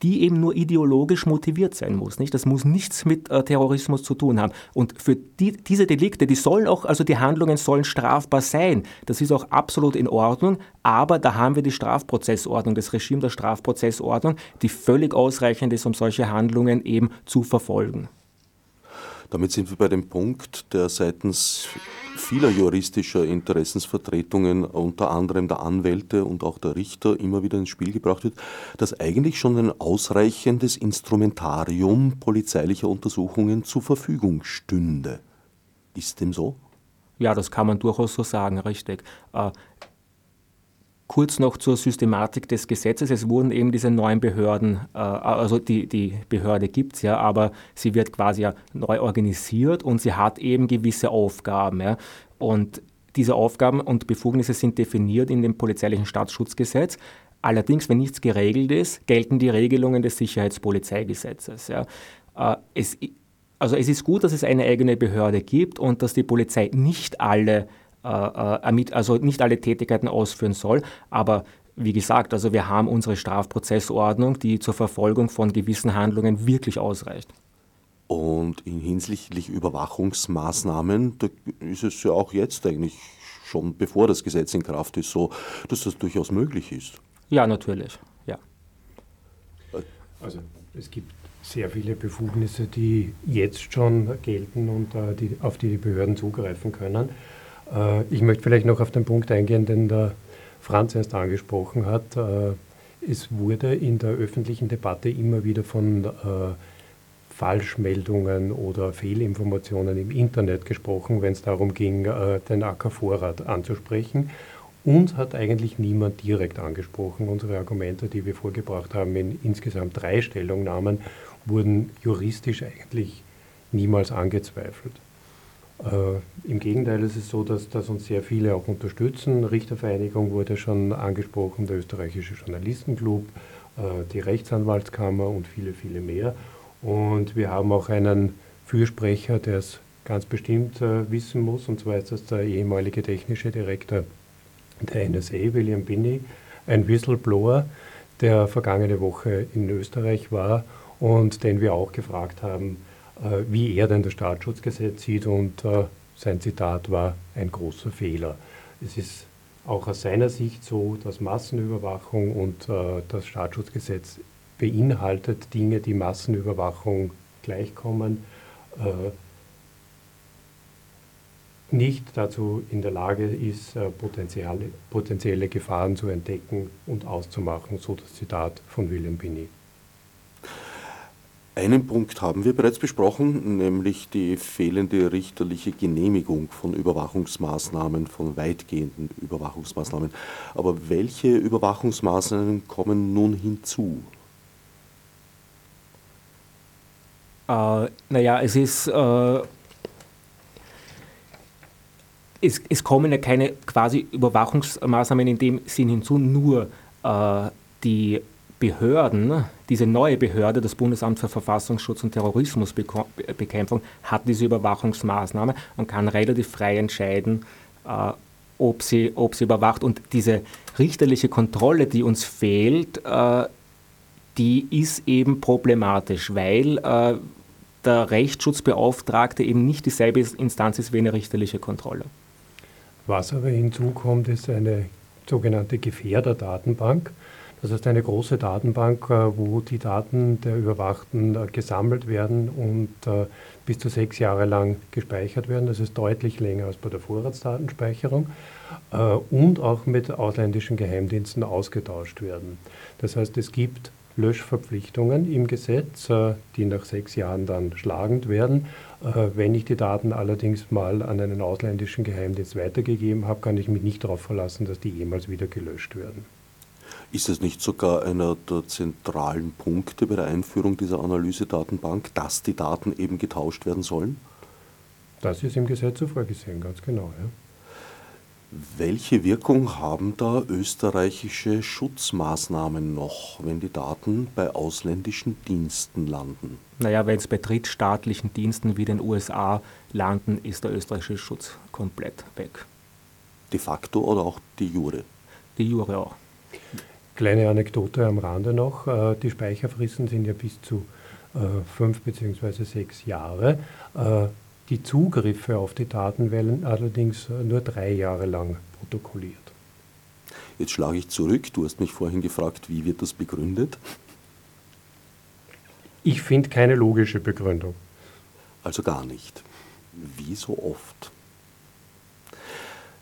Die eben nur ideologisch motiviert sein muss. Nicht? Das muss nichts mit äh, Terrorismus zu tun haben. Und für die, diese Delikte, die sollen auch, also die Handlungen sollen strafbar sein. Das ist auch absolut in Ordnung, aber da haben wir die Strafprozessordnung, das Regime der Strafprozessordnung, die völlig ausreichend ist, um solche Handlungen eben zu verfolgen. Damit sind wir bei dem Punkt, der seitens vieler juristischer Interessensvertretungen, unter anderem der Anwälte und auch der Richter, immer wieder ins Spiel gebracht wird, dass eigentlich schon ein ausreichendes Instrumentarium polizeilicher Untersuchungen zur Verfügung stünde. Ist dem so? Ja, das kann man durchaus so sagen, richtig. Kurz noch zur Systematik des Gesetzes. Es wurden eben diese neuen Behörden, äh, also die, die Behörde gibt es ja, aber sie wird quasi ja neu organisiert und sie hat eben gewisse Aufgaben. Ja. Und diese Aufgaben und Befugnisse sind definiert in dem polizeilichen Staatsschutzgesetz. Allerdings, wenn nichts geregelt ist, gelten die Regelungen des Sicherheitspolizeigesetzes. Ja. Äh, es, also es ist gut, dass es eine eigene Behörde gibt und dass die Polizei nicht alle also nicht alle Tätigkeiten ausführen soll. Aber wie gesagt, also wir haben unsere Strafprozessordnung, die zur Verfolgung von gewissen Handlungen wirklich ausreicht. Und in hinsichtlich Überwachungsmaßnahmen, da ist es ja auch jetzt eigentlich schon bevor das Gesetz in Kraft ist, so, dass das durchaus möglich ist. Ja, natürlich, ja. Also es gibt sehr viele Befugnisse, die jetzt schon gelten und äh, die, auf die die Behörden zugreifen können. Äh, ich möchte vielleicht noch auf den Punkt eingehen, den der Franz erst angesprochen hat. Äh, es wurde in der öffentlichen Debatte immer wieder von äh, Falschmeldungen oder Fehlinformationen im Internet gesprochen, wenn es darum ging, den Ackervorrat anzusprechen. Uns hat eigentlich niemand direkt angesprochen. Unsere Argumente, die wir vorgebracht haben, in insgesamt drei Stellungnahmen, wurden juristisch eigentlich niemals angezweifelt. Äh, Im Gegenteil ist es so, dass, dass uns sehr viele auch unterstützen. Richtervereinigung wurde schon angesprochen, der österreichische Journalistenclub, äh, die Rechtsanwaltskammer und viele, viele mehr. Und wir haben auch einen Fürsprecher, der es ganz bestimmt äh, wissen muss, und zwar ist das der ehemalige technische Direktor der NSA, William Binney, ein Whistleblower, der vergangene Woche in Österreich war und den wir auch gefragt haben, wie er denn das Staatsschutzgesetz sieht und äh, sein Zitat war ein großer Fehler. Es ist auch aus seiner Sicht so, dass Massenüberwachung und äh, das Staatsschutzgesetz beinhaltet Dinge, die Massenüberwachung gleichkommen, nicht dazu in der Lage ist, potenzielle, potenzielle Gefahren zu entdecken und auszumachen, so das Zitat von William Binney. Einen Punkt haben wir bereits besprochen, nämlich die fehlende richterliche Genehmigung von Überwachungsmaßnahmen, von weitgehenden Überwachungsmaßnahmen. Aber welche Überwachungsmaßnahmen kommen nun hinzu? Äh, naja, es ist. Äh, es, es, kommen ja keine quasi Überwachungsmaßnahmen in dem Sinn hinzu, nur äh, die Behörden, diese neue Behörde, das Bundesamt für Verfassungsschutz und Terrorismusbekämpfung, hat diese Überwachungsmaßnahme und kann relativ frei entscheiden, äh, ob, sie, ob sie überwacht. Und diese richterliche Kontrolle, die uns fehlt, äh, die ist eben problematisch, weil äh, der Rechtsschutzbeauftragte eben nicht dieselbe Instanz ist wie eine richterliche Kontrolle. Was aber hinzukommt, ist eine sogenannte Gefährderdatenbank. Das heißt eine große Datenbank, äh, wo die Daten der Überwachten äh, gesammelt werden und äh, bis zu sechs Jahre lang gespeichert werden. Das ist deutlich länger als bei der Vorratsdatenspeicherung und auch mit ausländischen Geheimdiensten ausgetauscht werden. Das heißt, es gibt Löschverpflichtungen im Gesetz, die nach sechs Jahren dann schlagend werden. Wenn ich die Daten allerdings mal an einen ausländischen Geheimdienst weitergegeben habe, kann ich mich nicht darauf verlassen, dass die jemals wieder gelöscht werden. Ist es nicht sogar einer der zentralen Punkte bei der Einführung dieser Analysedatenbank, dass die Daten eben getauscht werden sollen? Das ist im Gesetz so vorgesehen, ganz genau. Ja. Welche Wirkung haben da österreichische Schutzmaßnahmen noch, wenn die Daten bei ausländischen Diensten landen? Naja, wenn es bei drittstaatlichen Diensten wie den USA landen, ist der österreichische Schutz komplett weg. De facto oder auch die Jure? Die Jure auch. Kleine Anekdote am Rande noch. Äh, die Speicherfristen sind ja bis zu äh, fünf bzw. sechs Jahre. Äh, die Zugriffe auf die Daten werden allerdings nur drei Jahre lang protokolliert. Jetzt schlage ich zurück. Du hast mich vorhin gefragt, wie wird das begründet? Ich finde keine logische Begründung. Also gar nicht. Wie so oft.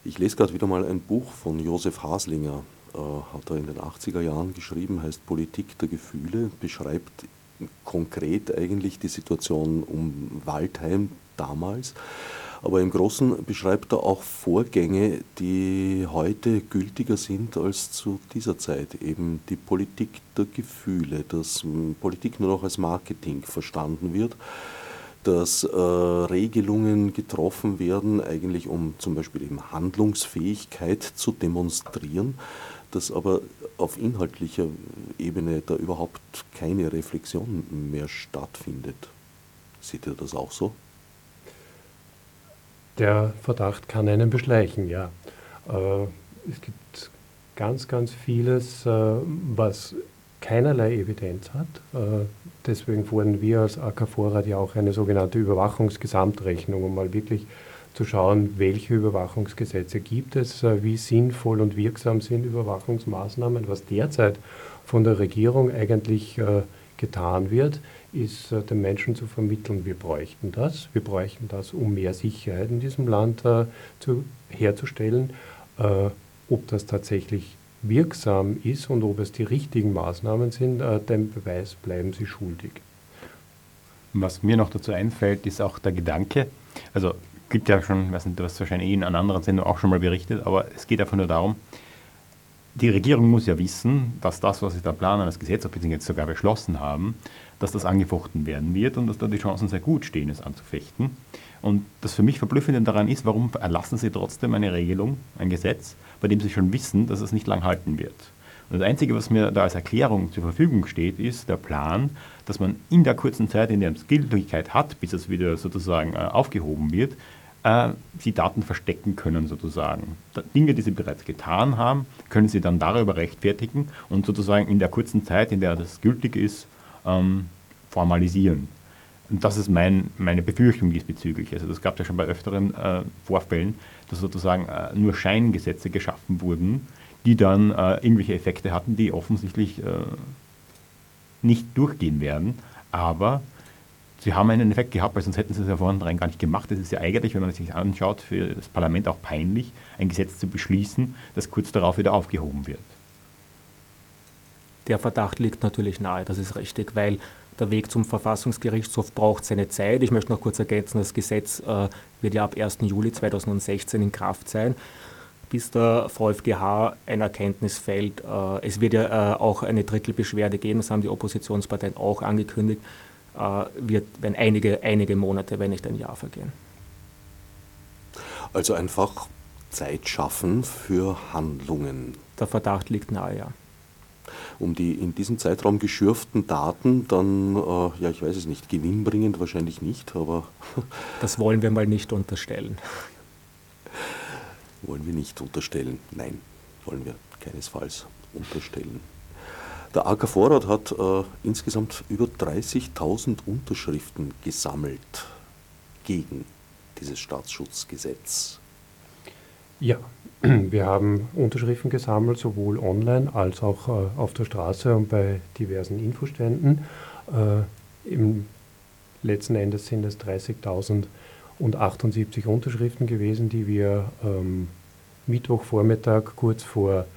Ich lese gerade wieder mal ein Buch von Josef Haslinger, hat er in den 80er Jahren geschrieben, heißt Politik der Gefühle, beschreibt konkret eigentlich die Situation um Waldheim damals. Aber im Großen beschreibt er auch Vorgänge, die heute gültiger sind als zu dieser Zeit. Eben die Politik der Gefühle, dass Politik nur noch als Marketing verstanden wird dass äh, Regelungen getroffen werden, eigentlich um zum Beispiel eben Handlungsfähigkeit zu demonstrieren, dass aber auf inhaltlicher Ebene da überhaupt keine Reflexion mehr stattfindet. Seht ihr das auch so? Der Verdacht kann einen beschleichen, ja. Äh, es gibt ganz, ganz vieles, äh, was keinerlei Evidenz hat. Äh, deswegen fordern wir als AK Vorrat ja auch eine sogenannte Überwachungsgesamtrechnung, um mal wirklich zu schauen, welche Überwachungsgesetze gibt es, äh, wie sinnvoll und wirksam sind Überwachungsmaßnahmen. Was derzeit von der Regierung eigentlich äh, getan wird, ist den Menschen zu vermitteln, wir bräuchten das. Wir bräuchten das, um mehr Sicherheit in diesem Land zu, herzustellen. Ob das tatsächlich wirksam ist und ob es die richtigen Maßnahmen sind, äh, den Beweis bleiben sie schuldig. Was mir noch dazu einfällt, ist auch der Gedanke, also gibt ja schon, weiß nicht, du hast wahrscheinlich eh in einer anderen Sendung auch schon mal berichtet, aber es geht einfach nur darum, die Regierung muss ja wissen, dass das, was sie da planen, das Gesetz, ob sie jetzt sogar beschlossen haben, dass das angefochten werden wird und dass da die Chancen sehr gut stehen, es anzufechten. Und das für mich Verblüffende daran ist, warum erlassen sie trotzdem eine Regelung, ein Gesetz, bei dem sie schon wissen, dass es nicht lang halten wird. Und das Einzige, was mir da als Erklärung zur Verfügung steht, ist der Plan, dass man in der kurzen Zeit, in der es Gültigkeit hat, bis es wieder sozusagen äh, aufgehoben wird, äh, die Daten verstecken können sozusagen. Dinge, die sie bereits getan haben, können sie dann darüber rechtfertigen und sozusagen in der kurzen Zeit, in der das gültig ist, ähm, formalisieren. Und das ist mein, meine Befürchtung diesbezüglich. Also das gab es ja schon bei öfteren äh, Vorfällen, dass sozusagen äh, nur Scheingesetze geschaffen wurden, die dann äh, irgendwelche Effekte hatten, die offensichtlich äh, nicht durchgehen werden. Aber sie haben einen Effekt gehabt, weil sonst hätten sie es ja vornherein gar nicht gemacht. Es ist ja eigentlich, wenn man sich anschaut, für das Parlament auch peinlich, ein Gesetz zu beschließen, das kurz darauf wieder aufgehoben wird. Der Verdacht liegt natürlich nahe, das ist richtig, weil der Weg zum Verfassungsgerichtshof braucht seine Zeit. Ich möchte noch kurz ergänzen, das Gesetz äh, wird ja ab 1. Juli 2016 in Kraft sein. Bis der VfGH ein Erkenntnis fällt. Äh, es wird ja äh, auch eine Drittelbeschwerde geben, das haben die Oppositionsparteien auch angekündigt. Äh, wird, wenn einige, einige Monate, wenn nicht ein Jahr vergehen. Also einfach Zeit schaffen für Handlungen. Der Verdacht liegt nahe, ja um die in diesem Zeitraum geschürften Daten dann, äh, ja, ich weiß es nicht, gewinnbringend wahrscheinlich nicht, aber. [LAUGHS] das wollen wir mal nicht unterstellen. Wollen wir nicht unterstellen? Nein, wollen wir keinesfalls unterstellen. Der AK Vorrat hat äh, insgesamt über 30.000 Unterschriften gesammelt gegen dieses Staatsschutzgesetz. Ja, [CLEARS THROAT] wir haben Unterschriften gesammelt, sowohl online als auch äh, auf der Straße und bei diversen Infoständen. Äh, Im letzten Endes sind es 30.078 Unterschriften gewesen, die wir ähm, Mittwochvormittag kurz vor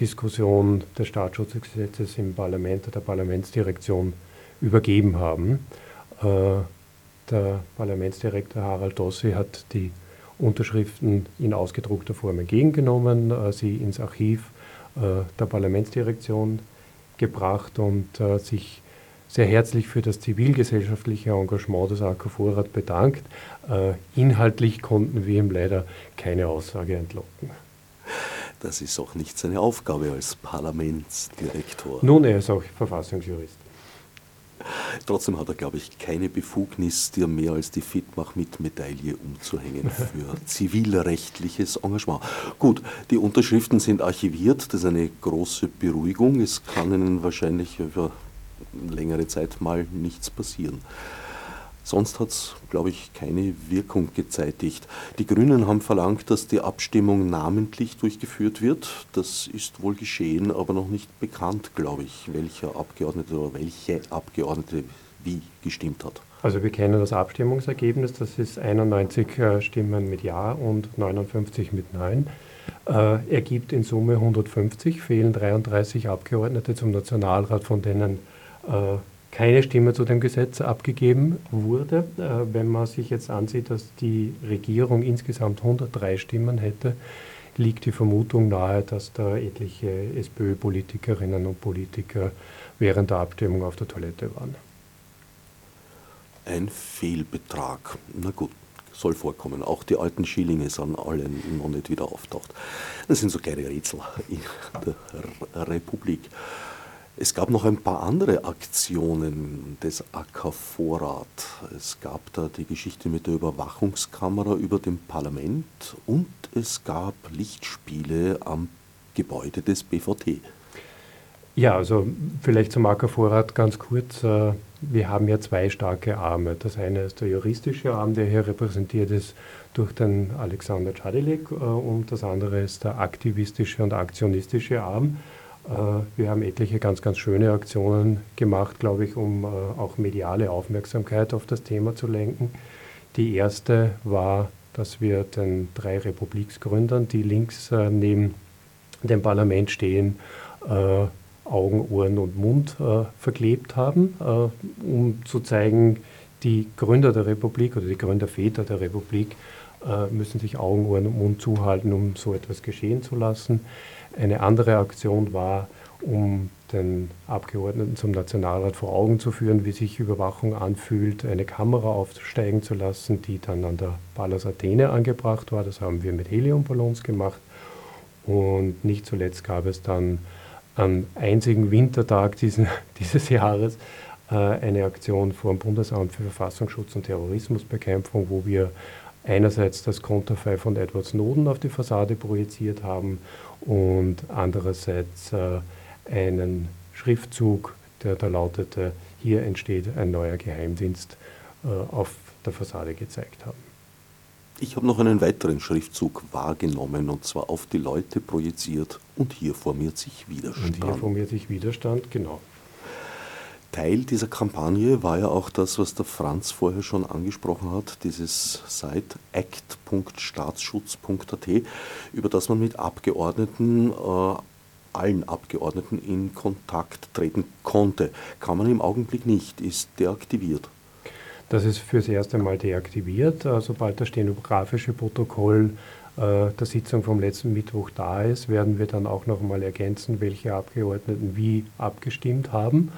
Diskussion des Staatsschutzgesetzes im Parlament, der Parlamentsdirektion übergeben haben. Äh, der Parlamentsdirektor Harald Dossi hat die Unterschriften in ausgedruckter Form entgegengenommen, äh, sie ins Archiv äh, der Parlamentsdirektion gebracht und sich sehr herzlich für das zivilgesellschaftliche Engagement des AK Vorrat bedankt. Inhaltlich konnten wir ihm leider keine Aussage entlocken. Das ist auch nicht seine Aufgabe als Parlamentsdirektor. Nun, er ist auch Verfassungsjurist. Trotzdem hat er, glaube ich, keine Befugnis, dir mehr als die Fitmach mit Medaille umzuhängen [LAUGHS] für zivilrechtliches Engagement. Gut, die Unterschriften sind archiviert, das ist eine große Beruhigung. Es kann Ihnen wahrscheinlich über längere Zeit mal nichts passieren. Sonst hat es, glaube ich, keine Wirkung gezeitigt. Die Grünen haben verlangt, dass die Abstimmung namentlich durchgeführt wird. Das ist wohl geschehen, aber noch nicht bekannt, glaube ich, welcher Abgeordnete oder welche Abgeordnete wie gestimmt hat. Also wir kennen das Abstimmungsergebnis, das ist 91 äh, Stimmen mit Ja und 59 mit Nein. Äh, ergibt in Summe 150, fehlen 33 Abgeordnete zum Nationalrat, von denen äh, keine Stimme zu dem Gesetz abgegeben wurde. Äh, wenn man sich jetzt ansieht, dass die Regierung insgesamt 103 Stimmen hätte, liegt die Vermutung nahe, dass da etliche SPÖ-Politikerinnen und Politiker während der Abstimmung auf der Toilette waren. Ein Fehlbetrag. Na gut, soll vorkommen. Auch die alten Schillinge sind alle noch nicht wieder auftaucht. Das sind so kleine Rätsel in der Republik. Es gab noch ein paar andere Aktionen des AK Vorrat. Es gab da die Geschichte mit der Überwachungskamera über dem Parlament und es gab Lichtspiele am Gebäude des BVT. Ja, also vielleicht zum AK Vorrat ganz kurz. Äh, wir haben ja zwei starke Arme. Das eine ist der juristische Arm, der hier repräsentiert ist durch den Alexander Czadilek äh, und das andere ist der aktivistische und aktionistische Arm. Äh, wir haben etliche ganz, ganz schöne Aktionen gemacht, glaube ich, um äh, auch mediale Aufmerksamkeit auf das Thema zu lenken. Die erste war, dass wir den drei Republiksgründern, die links äh, neben dem Parlament stehen, Augen, Ohren und Mund verklebt haben, um zu zeigen, die Gründer der Republik oder die Gründerväter der Republik müssen sich Augen, Ohren und Mund zuhalten, um so etwas geschehen zu lassen. Eine andere Aktion war, um den Abgeordneten zum Nationalrat vor Augen zu führen, wie sich Überwachung anfühlt, eine Kamera aufsteigen zu lassen, die dann an der Palas Athene angebracht war. Das haben wir mit Heliumballons gemacht. Und nicht zuletzt gab es dann am einzigen Wintertag diesen, [LAUGHS] dieses Jahres äh, eine Aktion vor dem Bundesamt für Verfassungsschutz und Terrorismusbekämpfung, wo wir einerseits das Konterfei von Edward Snowden auf die Fassade projiziert haben und andererseits äh, einen Schriftzug, der da lautete, hier entsteht ein neuer Geheimdienst, äh, auf der Fassade gezeigt haben. Ich habe noch einen weiteren Schriftzug wahrgenommen und zwar auf die Leute projiziert und hier formiert sich Widerstand. Und hier formiert sich Widerstand, genau. Teil dieser Kampagne war ja auch das, was der Franz vorher schon angesprochen hat, dieses Site act.staatsschutz.at, über das man mit Abgeordneten äh, allen Abgeordneten in Kontakt treten konnte. Kann man im Augenblick nicht, ist deaktiviert. Das ist fürs erste Mal deaktiviert. Sobald das stenografische Protokoll äh, der Sitzung vom letzten Mittwoch da ist, werden wir dann auch noch einmal ergänzen, welche Abgeordneten wie abgestimmt haben.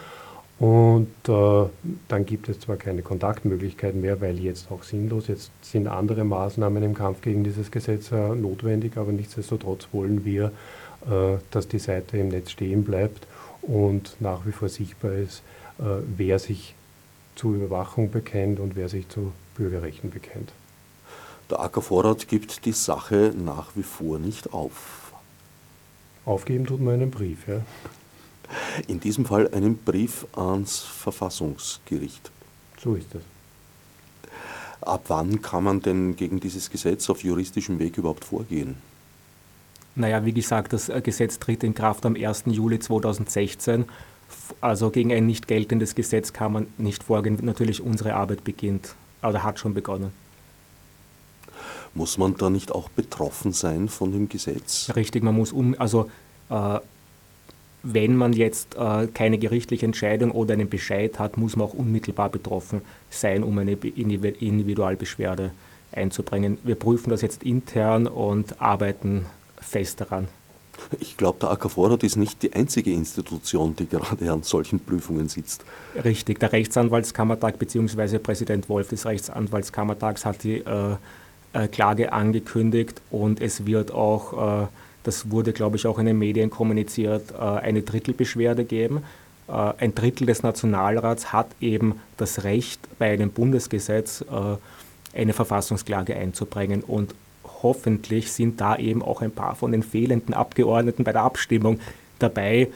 Und äh, dann gibt es zwar keine Kontaktmöglichkeiten mehr, weil jetzt auch sinnlos, jetzt sind andere Maßnahmen im Kampf gegen dieses Gesetz äh, notwendig, aber nichtsdestotrotz wollen wir, äh, dass die Seite im Netz stehen bleibt und nach wie vor sichtbar ist, äh, wer sich zur Überwachung bekennt und wer sich zu Bürgerrechten bekennt. Der Ackervorrat gibt die Sache nach wie vor nicht auf. Aufgeben tut man einen Brief, ja. In diesem Fall einen Brief ans Verfassungsgericht. So ist es. Ab wann kann man denn gegen dieses Gesetz auf juristischem Weg überhaupt vorgehen? Naja, wie gesagt, das äh, Gesetz tritt in Kraft am 1. Juli 2016. Also gegen ein nicht geltendes Gesetz kann man nicht vorgehen. Natürlich, unsere Arbeit beginnt, oder hat schon begonnen. Muss man da nicht auch betroffen sein von dem Gesetz? Richtig, man muss um, also äh, wenn man jetzt äh, keine gerichtliche Entscheidung oder einen Bescheid hat, muss man auch unmittelbar betroffen sein, um eine Individualbeschwerde einzubringen. Wir prüfen das jetzt intern und arbeiten fest daran. Ich glaube, der AKV ist nicht die einzige Institution, die gerade an solchen Prüfungen sitzt. Richtig, der Rechtsanwaltskammertag bzw. Präsident Wolf des Rechtsanwaltskammertags hat die äh, äh, Klage angekündigt und es wird auch, äh, das wurde glaube ich auch in den Medien kommuniziert, äh, eine Drittelbeschwerde geben. Äh, ein Drittel des Nationalrats hat eben das Recht, bei einem Bundesgesetz äh, eine Verfassungsklage einzubringen und hoffentlich sind da eben auch ein paar von den fehlenden Abgeordneten bei der Abstimmung dabei,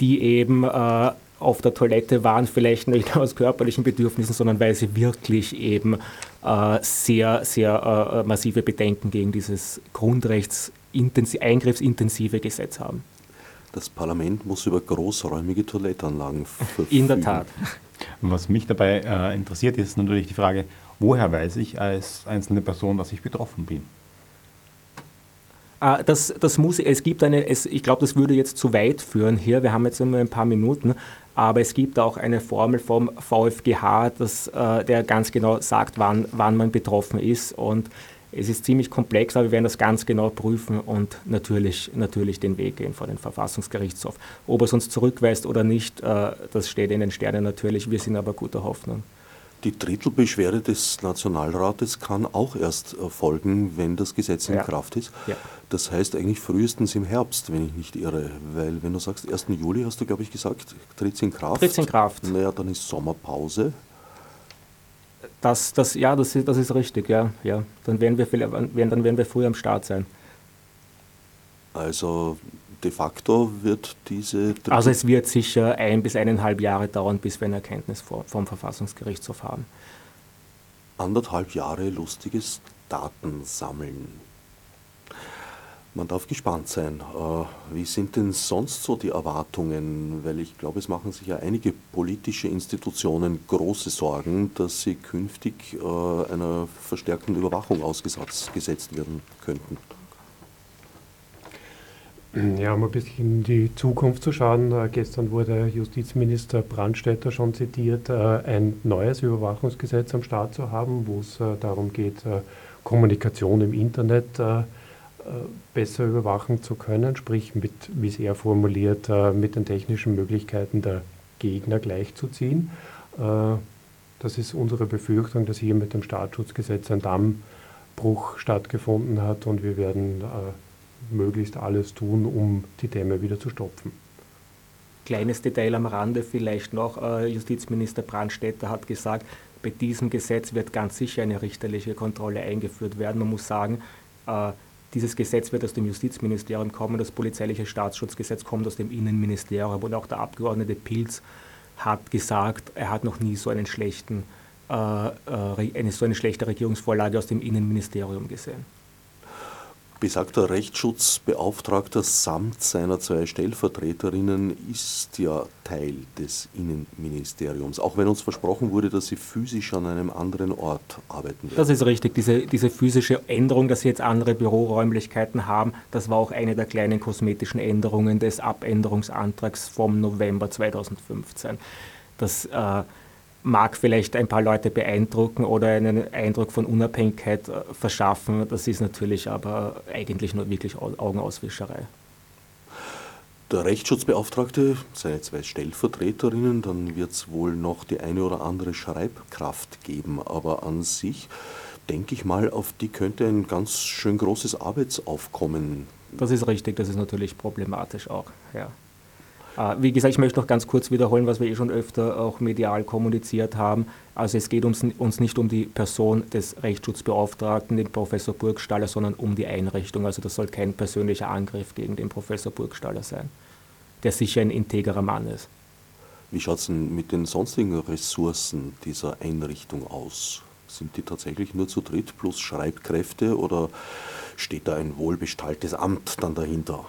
die eben auf der Toilette waren, vielleicht nicht [LAUGHS] aus körperlichen Bedürfnissen, sondern weil sie wirklich eben sehr, sehr massive Bedenken gegen dieses Grundrechts-eingriffsintensive Gesetz haben. Das Parlament muss über großräumige Toilettanlagen verfügen. In der Tat. Was mich dabei äh, interessiert, ist natürlich die Frage, woher weiß ich als einzelne Person, dass ich betroffen bin? Ah, das, das muss, es gibt eine, es, ich glaube, das würde jetzt zu weit führen hier. Wir haben jetzt nur ein paar Minuten, aber es gibt auch eine Formel vom VfGH, das, äh, der ganz genau sagt, wann, wann man betroffen ist. Und es ist ziemlich komplex, aber wir werden das ganz genau prüfen und natürlich, natürlich den Weg gehen vor den Verfassungsgerichtshof. Ob es uns zurückweist oder nicht, äh, das steht in den Sternen natürlich. Wir sind aber guter Hoffnung. Die Drittelbeschwerde des Nationalrates kann auch erst erfolgen, wenn das Gesetz in ja. Kraft ist. Ja. Das heißt eigentlich frühestens im Herbst, wenn ich nicht irre. Weil wenn du sagst, 1. Juli hast du, glaube ich, gesagt, tritt es in Kraft. Tritt in Kraft. Naja, dann ist Sommerpause. Das, das, ja, das ist, das ist richtig, ja. ja. Dann, werden wir, dann werden wir früher am Start sein. Also de facto wird diese. Also es wird sicher ein bis eineinhalb Jahre dauern, bis wir eine Erkenntnis vom Verfassungsgerichtshof haben. Anderthalb Jahre lustiges Datensammeln. Man darf gespannt sein. Äh, wie sind denn sonst so die Erwartungen? Weil ich glaube, es machen sich ja einige politische Institutionen große Sorgen, dass sie künftig äh, einer verstärkten Überwachung ausgesetzt werden könnten. Ja, um ein bisschen in die Zukunft zu schauen. Äh, gestern wurde Justizminister Brandstätter schon zitiert, ein neues Überwachungsgesetz am Start zu haben, wo es darum geht, Kommunikation im Internet besser überwachen zu können, sprich mit, wie es er formuliert, mit den technischen Möglichkeiten der Gegner gleichzuziehen. Das ist unsere Befürchtung, dass hier mit dem Staatsschutzgesetz ein Dammbruch stattgefunden hat und wir werden möglichst alles tun, um die Dämme wieder zu stopfen. Kleines Detail am Rande vielleicht noch. Äh, Justizminister Brandstätter hat gesagt, bei diesem Gesetz wird ganz sicher eine richterliche Kontrolle eingeführt werden. Man muss sagen, äh, dieses Gesetz wird aus dem Justizministerium kommen, das polizeiliche Staatsschutzgesetz kommt aus dem Innenministerium und auch der Abgeordnete Pilz hat gesagt, er hat noch nie so einen schlechten, äh, eine, so eine schlechte Regierungsvorlage aus dem Innenministerium gesehen. Besagter Rechtsschutzbeauftragter samt seiner zwei Stellvertreterinnen ist ja Teil des Innenministeriums, auch wenn uns versprochen wurde, dass sie physisch an einem anderen Ort arbeiten werden. Das ist richtig. Diese, diese physische Änderung, dass sie jetzt andere Büroräumlichkeiten haben, das war auch eine der kleinen kosmetischen Änderungen des Abänderungsantrags vom November 2015. Das äh, mag vielleicht ein paar Leute beeindrucken oder einen Eindruck von Unabhängigkeit äh, verschaffen. Das ist natürlich aber eigentlich nur wirklich Augenauswischerei. Der Rechtsschutzbeauftragte, seine zwei Stellvertreterinnen, dann wird es wohl noch die eine oder andere Schreibkraft geben, aber an sich denke ich mal, auf die könnte ein ganz schön großes Arbeitsaufkommen. Das ist richtig, das ist natürlich problematisch auch, ja. Äh, wie gesagt, ich möchte noch ganz kurz wiederholen, was wir eh schon öfter auch medial kommuniziert haben. Also es geht uns, uns nicht um die Person des Rechtsschutzbeauftragten, den Professor Burgstaller, sondern um die Einrichtung. Also das soll kein persönlicher Angriff gegen den Professor Burgstaller sein, der sicher ein integrer Mann ist. Wie schaut es denn mit den sonstigen Ressourcen dieser Einrichtung aus? Sind die tatsächlich nur zu dritt plus Schreibkräfte oder steht da ein wohlbestalltes Amt dann dahinter?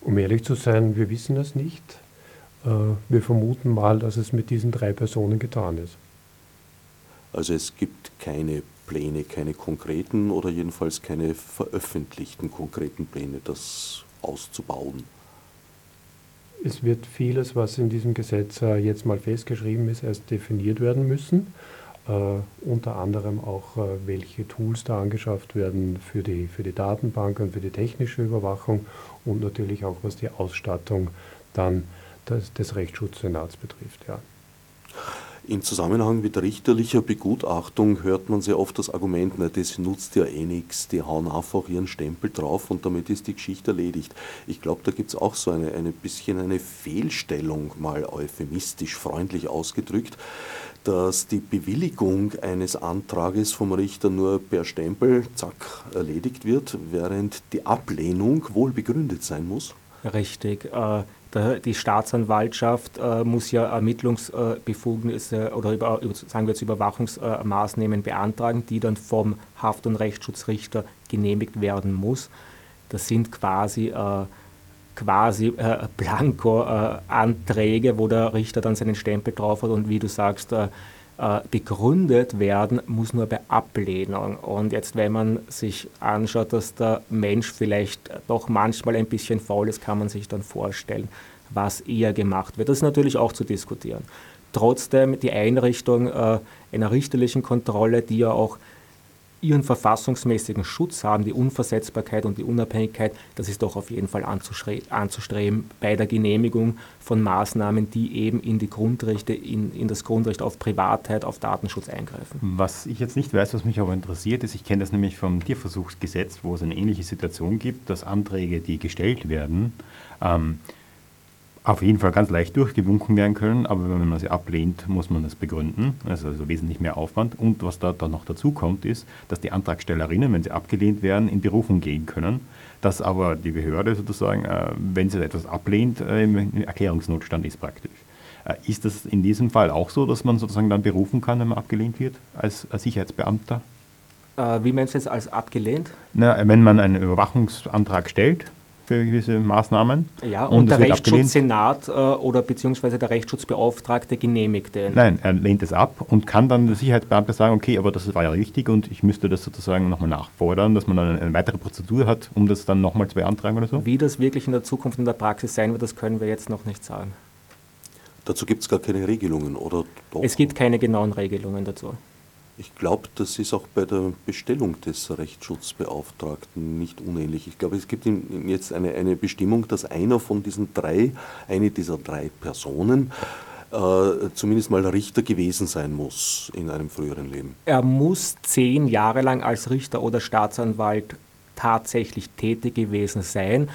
Um ehrlich zu sein, wir wissen das nicht. Äh, wir vermuten mal, dass es mit diesen drei Personen getan ist. Also es gibt keine Pläne, keine konkreten oder jedenfalls keine veröffentlichten konkreten Pläne, das auszubauen. Es wird vieles, was in diesem Gesetz äh, jetzt mal festgeschrieben ist, erst definiert werden müssen. Uh, unter anderem auch, uh, welche Tools da angeschafft werden für die, für die Datenbank und für die technische Überwachung und natürlich auch, was die Ausstattung dann des, des Rechtsschutzsenats betrifft. Ja. Im Zusammenhang mit richterlicher Begutachtung hört man sehr oft das Argument, na, das nutzt ja eh nichts, die hauen einfach ihren Stempel drauf und damit ist die Geschichte erledigt. Ich glaube, da gibt es auch so eine, eine bisschen eine Fehlstellung, mal euphemistisch freundlich ausgedrückt dass die Bewilligung eines Antrages vom Richter nur per Stempel, zack, erledigt wird, während die Ablehnung wohl begründet sein muss? Richtig. Äh, die Staatsanwaltschaft äh, muss ja Ermittlungsbefugnisse oder über, sagen wir jetzt Überwachungsmaßnahmen beantragen, die dann vom Haft- und Rechtsschutzrichter genehmigt werden muss. Das sind quasi äh, quasi äh, Blanko-Anträge, äh, wo der Richter dann seinen Stempel drauf hat und wie du sagst, äh, äh, begründet werden muss nur bei Ablehnung. Und jetzt, wenn man sich anschaut, dass der Mensch vielleicht doch manchmal ein bisschen faul ist, kann man sich dann vorstellen, was eher gemacht wird. Das ist natürlich auch zu diskutieren. Trotzdem die Einrichtung äh, einer richterlichen Kontrolle, die ja auch ihren verfassungsmäßigen Schutz haben, die Unversetzbarkeit und die Unabhängigkeit, das ist doch auf jeden Fall anzustreben bei der Genehmigung von Maßnahmen, die eben in die Grundrechte, in, in das Grundrecht auf Privatheit, auf Datenschutz eingreifen. Was ich jetzt nicht weiß, was mich aber interessiert ist, ich kenne das nämlich vom Tierversuchsgesetz, wo es eine ähnliche Situation gibt, dass Anträge, die gestellt werden, ähm, auf jeden Fall ganz leicht durchgewunken werden können, aber wenn man sie ablehnt, muss man das begründen. Das ist also wesentlich mehr Aufwand. Und was da dann noch dazu kommt, ist, dass die Antragstellerinnen, wenn sie abgelehnt werden, in Berufung gehen können. Dass aber die Behörde sozusagen, äh, wenn sie etwas ablehnt, äh, im Erklärungsnotstand ist praktisch. Äh, ist das in diesem Fall auch so, dass man sozusagen dann berufen kann, wenn man abgelehnt wird, als Sicherheitsbeamter? Wie meinst du jetzt als abgelehnt? Na, wenn man einen Überwachungsantrag stellt für gewisse Maßnahmen. Ja, und, und der Rechtsschutzsenat äh, oder beziehungsweise der Rechtsschutzbeauftragte genehmigt den. Nein, er lehnt es ab und kann dann der Sicherheitsbeamte sagen, okay, aber das war ja richtig und ich müsste das sozusagen nochmal nachfordern, dass man dann eine weitere Prozedur hat, um das dann nochmal zu beantragen oder so. Wie das wirklich in der Zukunft in der Praxis sein wird, das können wir jetzt noch nicht sagen. Dazu gibt es gar keine Regelungen, oder doch? Es gibt keine genauen Regelungen dazu. Ich glaube, das ist auch bei der Bestellung des Rechtsschutzbeauftragten nicht unähnlich. Ich glaube, es gibt jetzt eine, eine Bestimmung, dass einer von diesen drei, eine dieser drei Personen, äh, zumindest mal Richter gewesen sein muss in einem früheren Leben. Er muss zehn Jahre lang als Richter oder Staatsanwalt tatsächlich tätig gewesen sein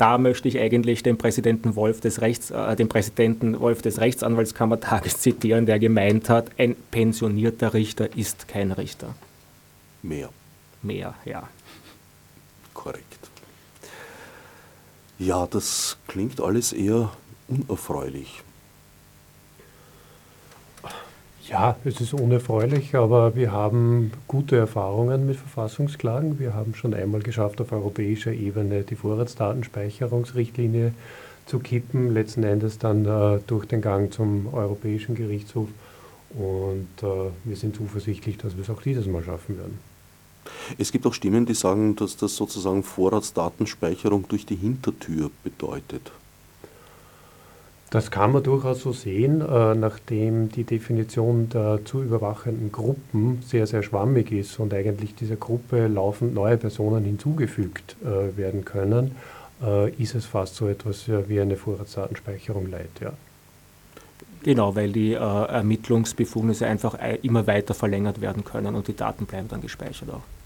da möchte ich eigentlich den Präsidenten Wolf des, Rechts, äh, den Präsidenten Wolf des Rechtsanwaltskammertages [LAUGHS] zitieren, der gemeint hat, ein pensionierter Richter ist kein Richter. Mehr. Mehr, ja. Korrekt. Ja, das klingt alles eher unerfreulich. Ja, es ist unerfreulich, aber wir haben gute Erfahrungen mit Verfassungsklagen. Wir haben schon einmal geschafft, auf europäischer Ebene die Vorratsdatenspeicherungsrichtlinie zu kippen, letzten Endes dann äh, durch den Gang zum Europäischen Gerichtshof. Und äh, wir sind zuversichtlich, dass wir es auch dieses Mal schaffen werden. Es gibt auch Stimmen, die sagen, dass das sozusagen Vorratsdatenspeicherung durch die Hintertür bedeutet. Das kann man durchaus so sehen, äh, nachdem die Definition der zu überwachenden Gruppen sehr, sehr schwammig ist und eigentlich dieser Gruppe laufend neue Personen hinzugefügt äh, werden können, äh, ist es fast so etwas wie eine Vorratsdatenspeicherung leid. Ja. Genau, weil die äh, Ermittlungsbefugnisse einfach immer weiter verlängert werden können und die Daten bleiben dann gespeichert auch.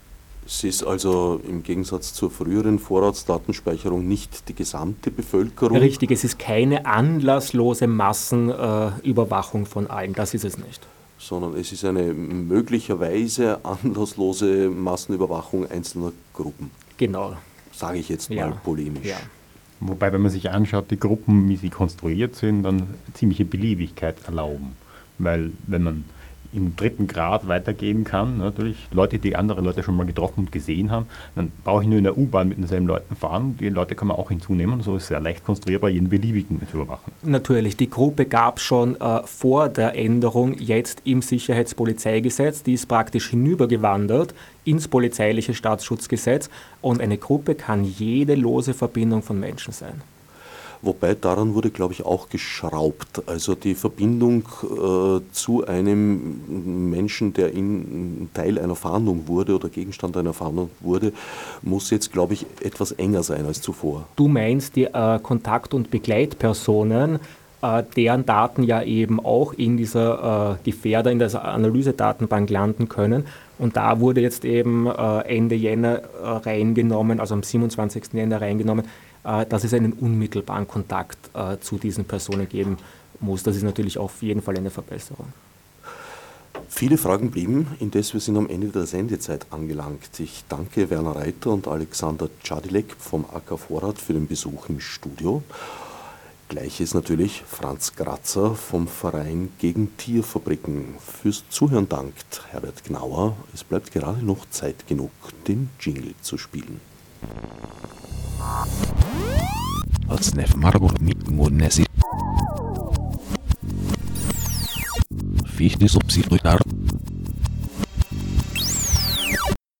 Es ist also im Gegensatz zur früheren Vorratsdatenspeicherung nicht die gesamte Bevölkerung. Richtig, es ist keine anlasslose Massenüberwachung äh, von allen, das ist es nicht. Sondern es ist eine möglicherweise anlasslose Massenüberwachung einzelner Gruppen. Genau. Sage ich jetzt mal ja. polemisch. Ja. Wobei, wenn man sich anschaut, die Gruppen, wie sie konstruiert sind, dann ziemliche Beliebigkeit erlauben. Weil wenn man im dritten Grad weitergehen kann. Natürlich Leute, die andere Leute schon mal getroffen und gesehen haben, dann brauche ich nur in der U-Bahn mit denselben Leuten fahren. Die Leute kann man auch hinzunehmen. So ist es sehr leicht konstruierbar, jeden beliebigen zu überwachen. Natürlich, die Gruppe gab es schon äh, vor der Änderung jetzt im Sicherheitspolizeigesetz. Die ist praktisch hinübergewandert ins polizeiliche Staatsschutzgesetz. Und eine Gruppe kann jede lose Verbindung von Menschen sein. Wobei daran wurde, glaube ich, auch geschraubt. Also die Verbindung äh, zu einem Menschen, der in Teil einer Fahndung wurde oder Gegenstand einer Fahndung wurde, muss jetzt, glaube ich, etwas enger sein als zuvor. Du meinst die äh, Kontakt- und Begleitpersonen, äh, deren Daten ja eben auch in dieser äh, Gefährder, in der Analysedatenbank landen können. Und da wurde jetzt eben äh, Ende Jänner äh, reingenommen, also am 27. Jänner reingenommen, dass es einen unmittelbaren Kontakt äh, zu diesen Personen geben muss. Das ist natürlich auf jeden Fall eine Verbesserung. Viele Fragen blieben, indes wir sind am Ende der Sendezeit angelangt. Ich danke Werner Reiter und Alexander Czadilek vom AK Vorrat für den Besuch im Studio. Gleiches natürlich Franz Grazer vom Verein gegen Tierfabriken. Fürs Zuhören dankt Herbert Gnauer. Es bleibt gerade noch Zeit genug, den Jingle zu spielen. Otsnef Margot Mitmunesi. Fichte subsidiar.